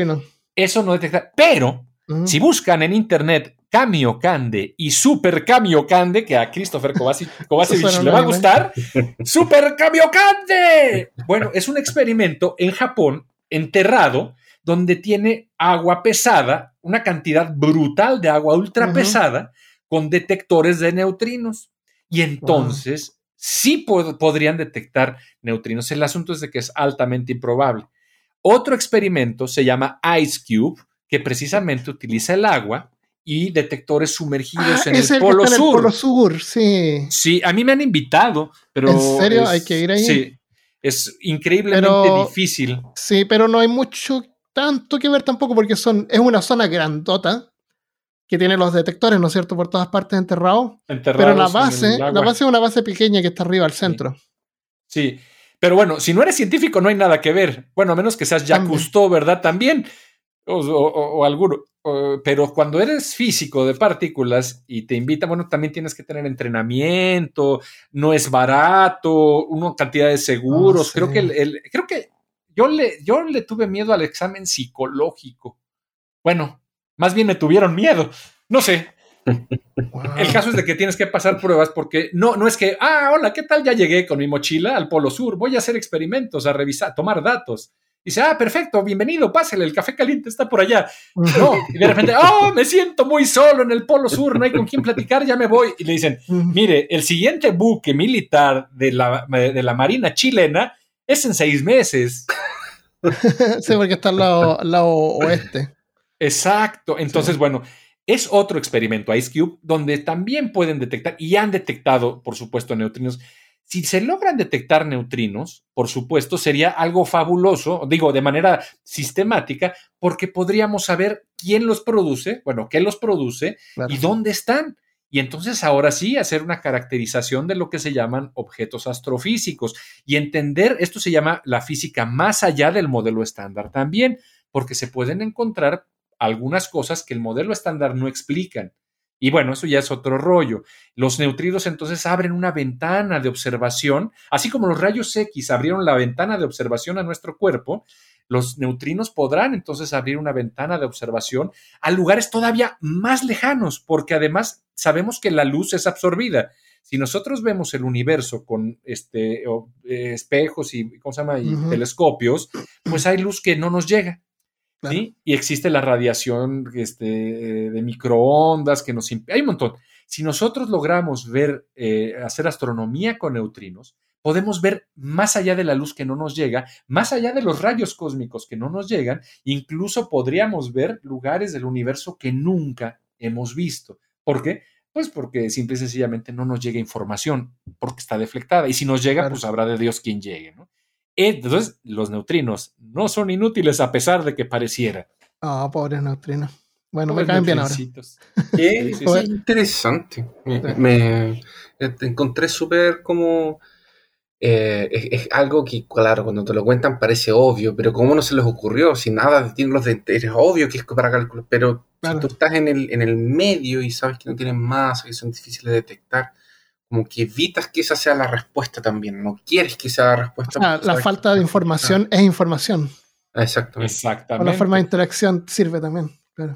Eso no detecta, pero si buscan en internet Cande y Super Cande, que a Christopher Kovacevic, le va a gustar, Super Cande. Bueno, es un experimento en Japón enterrado donde tiene agua pesada, una cantidad brutal de agua ultra pesada con detectores de neutrinos. Y entonces sí podrían detectar neutrinos. El asunto es de que es altamente improbable. Otro experimento se llama Ice Cube, que precisamente utiliza el agua y detectores sumergidos ah, en, el, polo sur. el polo sur. Sí. Sí, a mí me han invitado, pero. ¿En serio? hay que ir ahí. Sí. Es increíblemente difícil. Sí, pero no hay mucho, tanto que ver tampoco, porque son, es una zona grandota que tiene los detectores, ¿no es cierto?, por todas partes enterrados. pero la base, la base es una base pequeña que está arriba al centro. Sí. Pero bueno, si no eres científico, no hay nada que ver. Bueno, a menos que seas Jacques Cousteau, ¿verdad? También o, alguno. pero cuando eres físico de partículas y te invitan, bueno, también tienes que tener entrenamiento, no es barato, una cantidad de seguros. Creo que el, creo que yo le, yo le tuve miedo al examen psicológico. Bueno, más bien me tuvieron miedo. No sé. El caso es de que tienes que pasar pruebas porque no, no es que, ah, hola, ¿qué tal? Ya llegué con mi mochila al Polo Sur, voy a hacer experimentos, a revisar, tomar datos. Dice, ah, perfecto, bienvenido, pásale, el café caliente está por allá. No, y de repente, oh, me siento muy solo en el Polo Sur, no hay con quién platicar, ya me voy. Y le dicen, mire, el siguiente buque militar de la, de la Marina chilena es en seis meses. sí, porque está al lado, lado oeste. Exacto. Entonces, bueno, es otro experimento Ice Cube donde también pueden detectar y han detectado, por supuesto, neutrinos si se logran detectar neutrinos, por supuesto, sería algo fabuloso, digo, de manera sistemática, porque podríamos saber quién los produce, bueno, qué los produce y dónde están. Y entonces ahora sí hacer una caracterización de lo que se llaman objetos astrofísicos y entender, esto se llama la física más allá del modelo estándar también, porque se pueden encontrar algunas cosas que el modelo estándar no explican. Y bueno, eso ya es otro rollo. Los neutrinos entonces abren una ventana de observación, así como los rayos X abrieron la ventana de observación a nuestro cuerpo, los neutrinos podrán entonces abrir una ventana de observación a lugares todavía más lejanos, porque además sabemos que la luz es absorbida. Si nosotros vemos el universo con este, eh, espejos y, ¿cómo se llama? y telescopios, pues hay luz que no nos llega. ¿Sí? Y existe la radiación este, de microondas que nos... Hay un montón. Si nosotros logramos ver, eh, hacer astronomía con neutrinos, podemos ver más allá de la luz que no nos llega, más allá de los rayos cósmicos que no nos llegan, incluso podríamos ver lugares del universo que nunca hemos visto. ¿Por qué? Pues porque simple y sencillamente no nos llega información, porque está deflectada. Y si nos llega, pues habrá de Dios quien llegue, ¿no? Entonces, los neutrinos no son inútiles a pesar de que pareciera. Ah, oh, pobres neutrinos. Bueno, me caen bien ahora. ¿Qué? interesante. Me, encontré súper como... Eh, es, algo que, claro, cuando te lo cuentan parece obvio, pero ¿cómo no se les ocurrió? Si nada tiene los de, es obvio que es para cálculo, pero si tú estás en el, en el medio y sabes que no tienen más, que son difíciles de detectar, como que evitas que esa sea la respuesta también, no quieres que sea la respuesta. la falta de información es información. Exactamente. Exactamente. la forma de interacción sirve también, claro.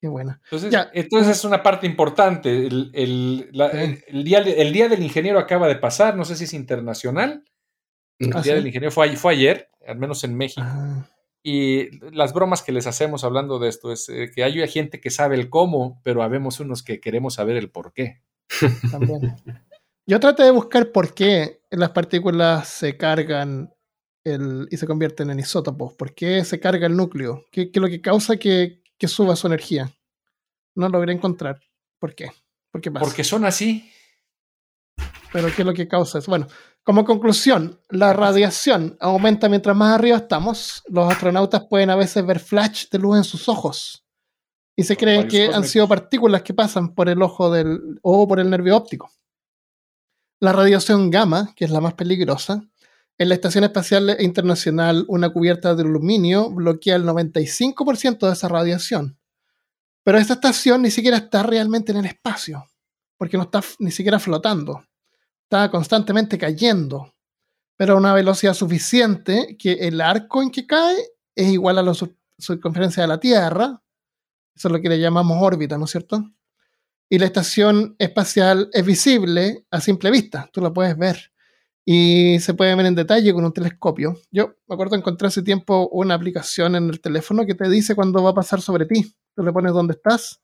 Qué buena. Entonces, entonces es una parte importante. El, el, día, el día del ingeniero acaba de pasar, no sé si es internacional. El ah, día del ingeniero fue, fue, ayer, al menos en México. Ah. Y las bromas que les hacemos hablando de esto es eh, que hay gente que sabe el cómo, pero habemos unos que queremos saber el por qué. También. Yo traté de buscar por qué las partículas se cargan el, y se convierten en isótopos. ¿Por qué se carga el núcleo? ¿Qué, es lo que causa que, que, suba su energía? No logré encontrar. ¿Por qué? ¿Por qué pasa? Porque son así. Pero ¿qué es lo que causa eso? Bueno, como conclusión, la radiación aumenta mientras más arriba estamos. Los astronautas pueden a veces ver flash de luz en sus ojos y se cree que han sido partículas que pasan por el ojo del, o por el nervio óptico. La radiación gamma, que es la más peligrosa, en la Estación Espacial Internacional una cubierta de aluminio bloquea el 95% de esa radiación. Pero esta estación ni siquiera está realmente en el espacio, porque no está ni siquiera flotando. Está constantemente cayendo, pero a una velocidad suficiente que el arco en que cae es igual a la circunferencia de la Tierra, eso es lo que le llamamos órbita, ¿no es cierto? Y la estación espacial es visible a simple vista, tú la puedes ver. Y se puede ver en detalle con un telescopio. Yo me acuerdo encontré hace tiempo una aplicación en el teléfono que te dice cuándo va a pasar sobre ti. Tú le pones dónde estás.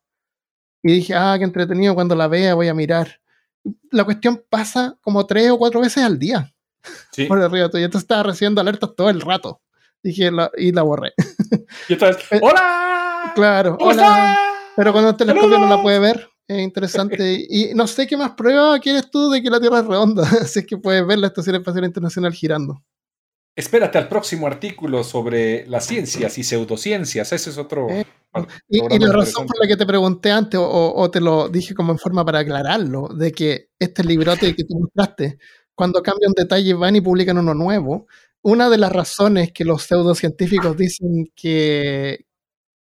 Y dije, ah, qué entretenido, cuando la vea voy a mirar. La cuestión pasa como tres o cuatro veces al día. Sí. Por arriba tuyo. Entonces estaba recibiendo alertas todo el rato. Dije, y la borré. Y entonces, eh, ¡Hola! Claro, hola. Pero cuando el telescopio no la puede ver, es interesante. Y no sé qué más prueba quieres tú de que la Tierra es redonda. Así es que puedes ver la Estación Espacial Internacional girando. Espérate al próximo artículo sobre las ciencias y pseudociencias. Ese es otro. Eh, y, la razón por la que te pregunté antes, o, te lo dije como en forma para aclararlo, de que este librote que tú mostraste, cuando cambian detalle van y publican uno nuevo, una de las razones que los pseudocientíficos dicen que,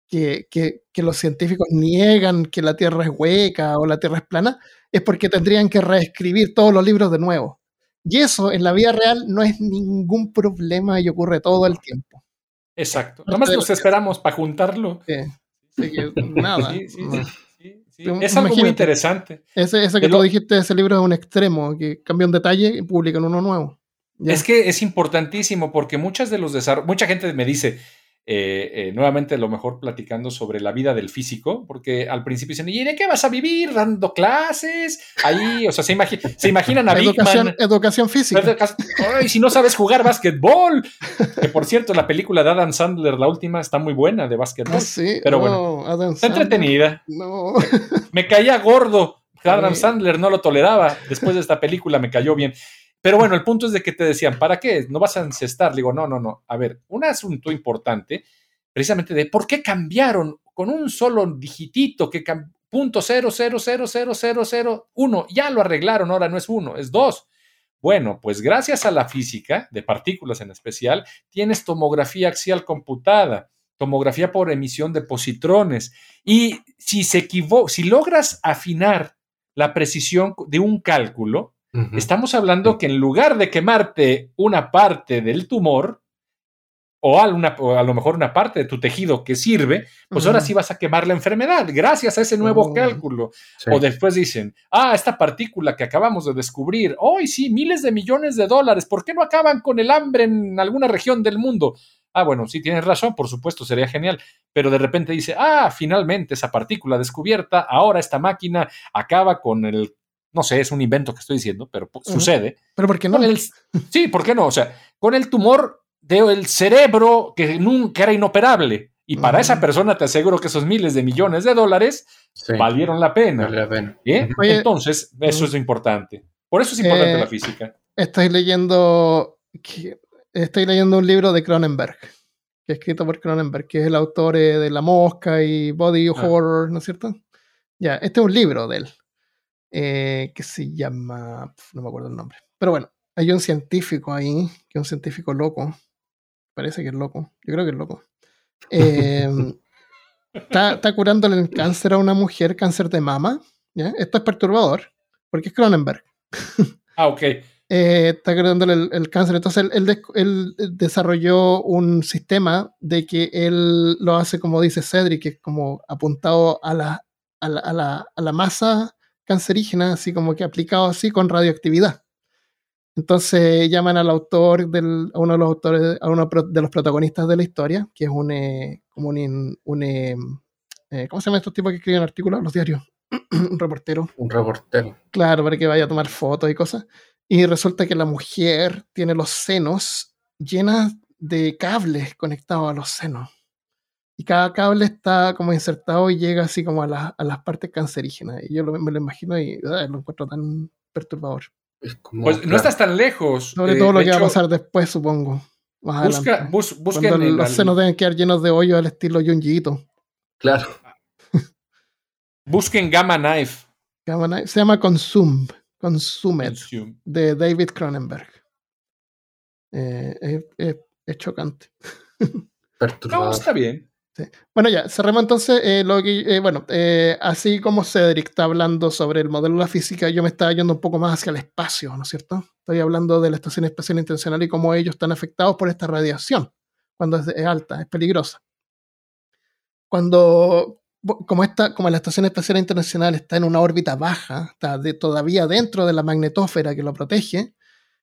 que, que, los científicos niegan que la Tierra es hueca o la Tierra es plana es porque tendrían que reescribir todos los libros de nuevo. Y eso en la vida real no es ningún problema y ocurre todo el tiempo. Exacto. Nada más nos esperamos para juntarlo. Sí. nada. es algo muy interesante. Ese, ese que tú dijiste, ese libro es un extremo, que cambia un detalle y publican uno nuevo. Es que es importantísimo porque muchas de los mucha gente me dice, eh, eh, nuevamente a lo mejor platicando sobre la vida del físico, porque al principio dicen, ¿y de qué vas a vivir? ¿Dando clases? Ahí, o sea, se, se imaginan a educación, Educación física. Ay, si no sabes jugar básquetbol. Que por cierto, la película de Adam Sandler, la última, está muy buena de básquetbol. Ah, sí. Pero bueno, está entretenida. No. Me caía gordo. Adam Sandler no lo toleraba. Después de esta película me cayó bien. Pero bueno, el punto es de que te decían, ¿para qué? ¿No vas a ancestar? Digo, no, no, no. A ver, un asunto importante, precisamente de por qué cambiaron con un solo digitito que punto cero, cero, cero, cero, cero, cero, uno. Ya lo arreglaron, ahora no es uno, es dos. Bueno, pues gracias a la física, de partículas en especial, tienes tomografía axial computada. tomografía por emisión de positrones. Y si se equivoca, si logras afinar la precisión de un cálculo, estamos hablando que en lugar de quemarte una parte del tumor, o a, a, lo mejor una parte de tu tejido que sirve, pues ahora sí vas a quemar la enfermedad gracias a ese nuevo oh, cálculo. O después dicen, ah, esta partícula que acabamos de descubrir, hoy sí, miles de millones de dólares, ¿por qué no acaban con el hambre en alguna región del mundo? Ah, bueno, sí tienes razón, por supuesto, sería genial, pero de repente dice, ah, finalmente esa partícula descubierta, ahora esta máquina acaba con el no sé, es un invento que estoy diciendo, pero sucede. Pero ¿por qué no? sí, ¿por qué no? O sea, con el tumor del cerebro que nunca era inoperable. Y para esa persona te aseguro que esos miles de millones de dólares valieron la pena. ¿Eh? Entonces, eso es importante. Por eso es importante la eh, física. Estoy leyendo, estoy leyendo un libro de Cronenberg, que es escrito por Cronenberg, que es el autor eh, de La Mosca y Body ah. Horror, ¿no es cierto? Ya, este es un libro de él, que se llama, no me acuerdo el nombre, pero bueno, hay un científico ahí, que es un científico loco, Parece que es loco. Yo creo que es loco. Em, está, está, curándole el cáncer a una mujer, cáncer de mama. Esto es perturbador, porque es Cronenberg. ah, ok. Eh, está curándole el, cáncer. Entonces él, desarrolló un sistema de que él lo hace como dice Cedric, que es como apuntado a la, a la, a la, a la masa cancerígena, así como que aplicado así con radioactividad. Entonces llaman al autor, del, a uno de los autores, a uno de los protagonistas de la historia, que es un, eh, como un, un eh, eh, ¿cómo se llama estos tipos que escriben artículos? Los diarios. un reportero. Un reportero. Claro, para que vaya a tomar fotos y cosas. Y resulta que la mujer tiene los senos llenas de cables conectados a los senos. Y cada cable está como insertado y llega así como a, a las partes cancerígenas. Y yo me lo imagino y lo encuentro tan perturbador pues no estás tan lejos. Sobre todo lo que va a pasar después, supongo. busca, busquen los senos deben quedar llenos de hoyo al estilo Junjiito. Claro. busquen Gamma Knife. Gamma Knife. Se llama Consume. Consumed. De David Cronenberg. Eh, es, chocante. No, está bien. Bueno, ya, cerremos entonces. Eh, lo que, eh, bueno, eh, así como Cedric está hablando sobre el modelo de la física, yo me estaba yendo un poco más hacia el espacio, ¿no es cierto? Estoy hablando de la Estación Espacial Internacional y cómo ellos están afectados por esta radiación, cuando es, alta, es peligrosa. Cuando, como, esta, como la Estación Espacial Internacional está en una órbita baja, está todavía dentro de la magnetósfera que lo protege,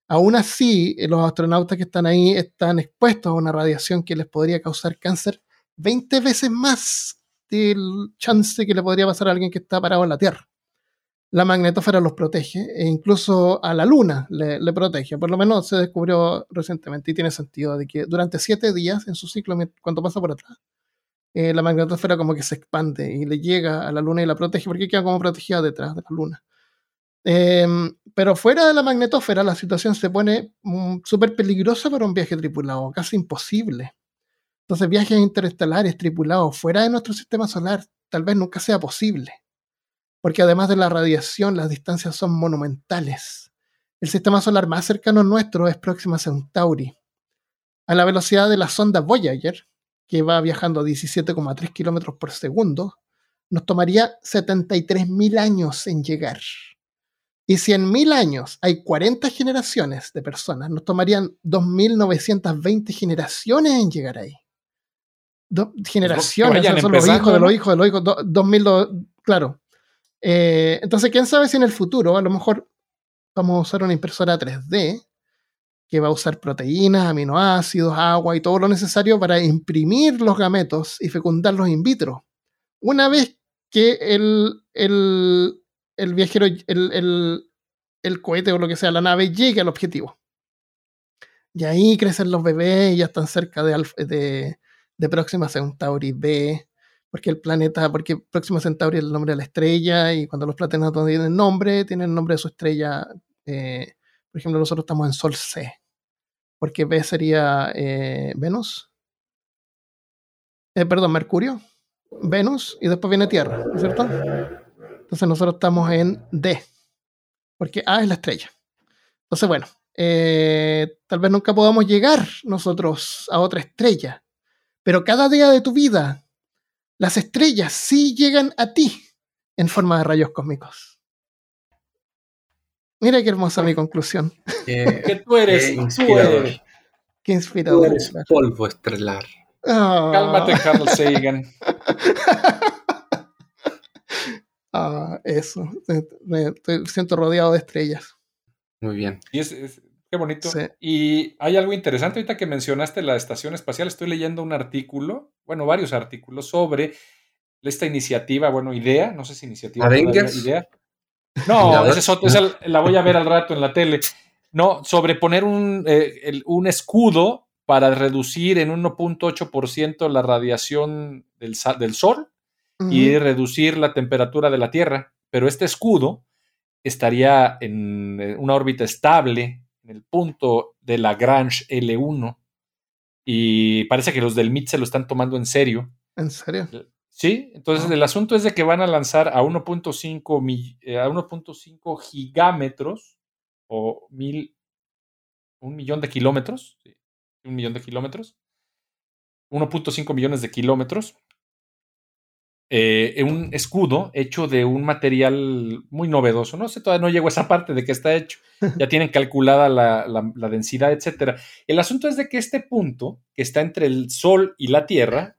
aún así los astronautas que están ahí están expuestos a una radiación que les podría causar cáncer 20 veces más del chance que le podría pasar a alguien que está parado en la Tierra. La magnetósfera los protege e incluso a la Luna le, protege. Por lo menos se descubrió recientemente y tiene sentido de que durante siete días en su ciclo, cuando pasa por atrás, eh, la magnetósfera como que se expande y le llega a la Luna y la protege porque queda como protegida detrás de la Luna. Em, pero fuera de la magnetósfera la situación se pone mm, súper peligrosa para un viaje tripulado, casi imposible. Entonces, viajes interestelares tripulados fuera de nuestro sistema solar tal vez nunca sea posible, porque además de la radiación, las distancias son monumentales. El sistema solar más cercano nuestro es Próxima Centauri. A la velocidad de la sonda Voyager, que va viajando a 17,3 kilómetros por segundo, nos tomaría 73.000 años en llegar. Y si en mil años hay 40 generaciones de personas, nos tomarían 2.920 generaciones en llegar ahí generaciones, son los hijos de los hijos de los hijos, 2002, claro. Eh, entonces, quién sabe si en el futuro a lo mejor vamos a usar una impresora 3D que va a usar proteínas, aminoácidos, agua y todo lo necesario para imprimir los gametos y fecundarlos in vitro. Una vez que el, el, el viajero, el, el, el, cohete o lo que sea, la nave, llegue al objetivo. Y ahí crecen los bebés y ya están cerca de, de, de Próxima Centauri B, porque el planeta, porque Próxima Centauri es el nombre de la estrella y cuando los planetas no tienen nombre, tienen el nombre de su estrella. Eh, por ejemplo, nosotros estamos en Sol C, porque B sería eh, Venus, eh, perdón, Mercurio, Venus y después viene Tierra, ¿no es cierto? Entonces nosotros estamos en D, porque A es la estrella. Entonces, bueno, tal vez nunca podamos llegar nosotros a otra estrella, Pero cada día de tu vida, las estrellas sí llegan a ti en forma de rayos cósmicos. Mira qué hermosa mi conclusión. que tú eres, qué Qué inspirador. Tú eres polvo estelar. Ah. Cálmate, Carl Sagan. ah, eso. Me, siento rodeado de estrellas. Muy bien. Y es, qué bonito. Y hay algo interesante ahorita que mencionaste la estación espacial. Estoy leyendo un artículo, bueno, varios artículos sobre esta iniciativa, bueno, idea, no sé si iniciativa. Idea. No, esa, la voy a ver al rato en la tele. No, sobre poner un, eh, un escudo para reducir en 1.8% la radiación del, del Sol y reducir la temperatura de la Tierra. Pero este escudo estaría en eh, una órbita estable en el punto de Lagrange L1 y parece que los del MIT se lo están tomando en serio. ¿En serio? Sí, entonces el asunto es de que van a lanzar a 1.5 eh, a 1.5 gigámetros o mil un millón de kilómetros, un millón de kilómetros, 1.5 millones de kilómetros eh, un escudo hecho de un material muy novedoso. No sé, todavía no llego a esa parte de que está hecho. Ya tienen calculada la, la, densidad, etc. El asunto es de que este punto, que está entre el Sol y la Tierra,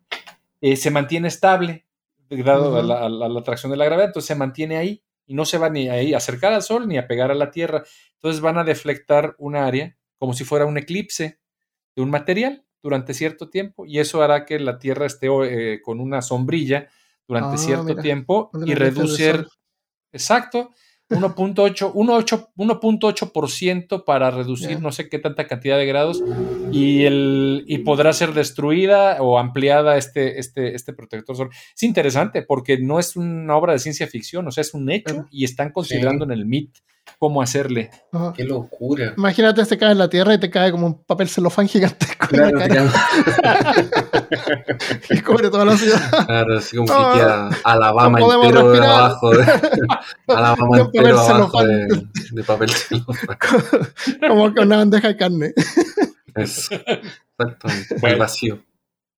eh, se mantiene estable, dado a, la, a, la, atracción de la gravedad, entonces se mantiene ahí y no se va ni a acercar al Sol ni a pegar a la Tierra. Entonces van a deflectar un área como si fuera un eclipse de un material durante cierto tiempo y eso hará que la Tierra esté eh, con una sombrilla durante ah, cierto tiempo y reducir, exacto, 1.8% para reducir no sé qué tanta cantidad de grados y, el, y podrá ser destruida o ampliada este, este, este protector solar. Es interesante porque no es una obra de ciencia ficción, o sea, es un hecho y están considerando en el MIT cómo hacerle. Qué locura. Imagínate, te cae en la tierra y te cae como un papel celofán gigantesco. Claro, y cubre toda la ciudad. Claro, así como que queda Alabama no entero de abajo. Alabama entero abajo de, de, papel celofán. como que una bandeja de carne. Eso. Exactamente. Bueno. vacío.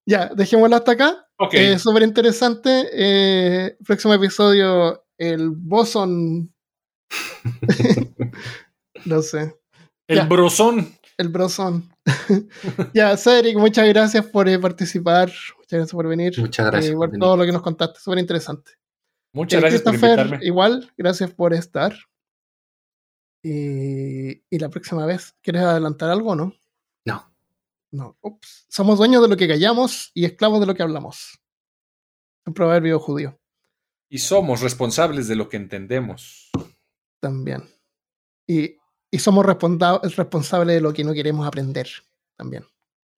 Ya, dejémoslo hasta acá. Okay. Eh, Súper interesante. Eh, próximo episodio, el boson no sé. El brosón. El brosón. ya, Cedric, muchas gracias por eh, participar. Muchas gracias por venir. Muchas gracias. Eh, por, todo lo que nos contaste. Súper interesante. Muchas eh, gracias por invitarme. Igual, gracias por estar. Y, y, la próxima vez, ¿quieres adelantar algo o no? No. No. Ups. Somos dueños de lo que callamos y esclavos de lo que hablamos. Un proverbio judío. Y somos responsables de lo que entendemos también. Y, y somos responsables de lo que no queremos aprender también.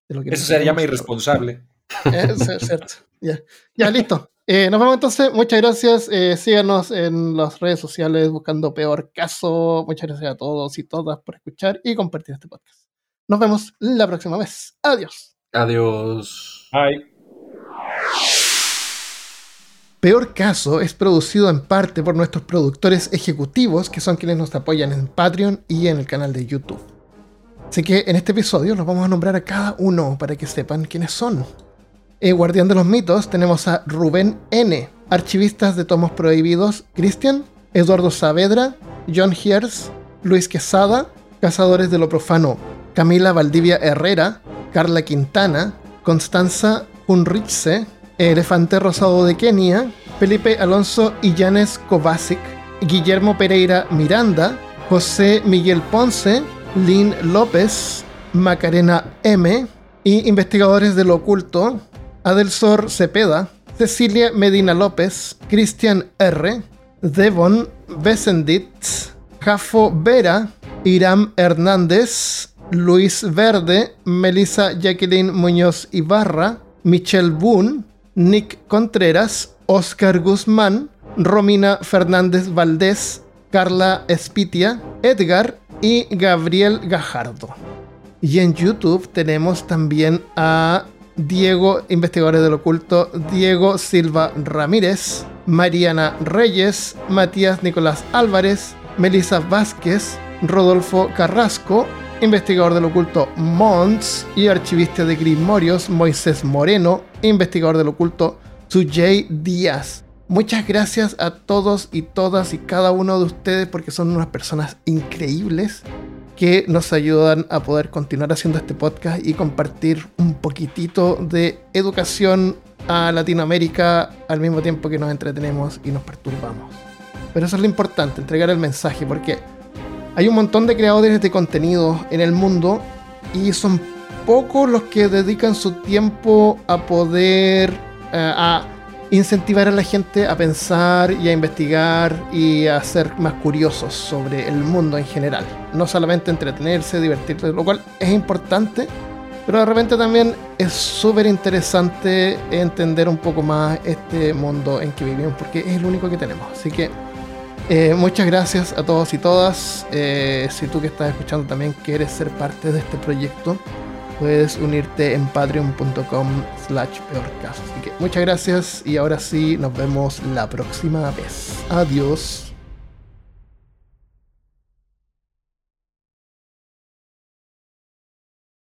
Eso se llama irresponsable. Es, cierto. Ya, ya listo. Eh, nos vemos entonces. Muchas gracias. Eh, síganos en las redes sociales buscando Peor Caso. Muchas gracias a todos y todas por escuchar y compartir este podcast. Nos vemos la próxima vez. Adiós. Adiós. Bye. Peor Caso es producido en parte por nuestros productores ejecutivos, que son quienes nos apoyan en Patreon y en el canal de YouTube. Así que en este episodio los vamos a nombrar a cada uno para que sepan quiénes son. Eh, Guardián de los Mitos tenemos a Rubén N., archivistas de tomos prohibidos, Cristian, Eduardo Saavedra, John Hiers, Luis Quesada, Cazadores de lo Profano, Camila Valdivia Herrera, Carla Quintana, Constanza Unrichse, Elefante Rosado de Kenia, Felipe Alonso Illanes Kovacic, Guillermo Pereira Miranda, José Miguel Ponce, Lynn López, Macarena M y investigadores del oculto, Adelsor Cepeda, Cecilia Medina López, Cristian R, Devon Besendit, Jafo Vera, Iram Hernández, Luis Verde, Melissa Jacqueline Muñoz Ibarra, Michelle Boone, Nick Contreras, Oscar Guzmán, Romina Fernández Valdés, Carla Espitia, Edgar y Gabriel Gajardo. Y en YouTube tenemos también a Diego, investigadores del oculto, Diego Silva Ramírez, Mariana Reyes, Matías Nicolás Álvarez, Melissa Vázquez, Rodolfo Carrasco, investigador del oculto Mons y archivista de Grimorios Moisés Moreno, investigador del oculto Sujay Díaz. Muchas gracias a todos y todas y cada uno de ustedes porque son unas personas increíbles que nos ayudan a poder continuar haciendo este podcast y compartir un poquitito de educación a Latinoamérica al mismo tiempo que nos entretenemos y nos perturbamos. Pero eso es lo importante, entregar el mensaje, porque hay un montón de creadores de contenido en el mundo y son pocos los que dedican su tiempo a poder eh, a incentivar a la gente a pensar y a investigar y a ser más curiosos sobre el mundo en general. No solamente entretenerse, divertirse, lo cual es importante, pero de repente también es súper interesante entender un poco más este mundo en que vivimos, porque es el único que tenemos. Así que eh, muchas gracias a todos y todas. Eh, si tú que estás escuchando también quieres ser parte de este proyecto, puedes unirte en patreon.com slash peorcaso. Así que muchas gracias y ahora sí nos vemos la próxima vez. Adiós.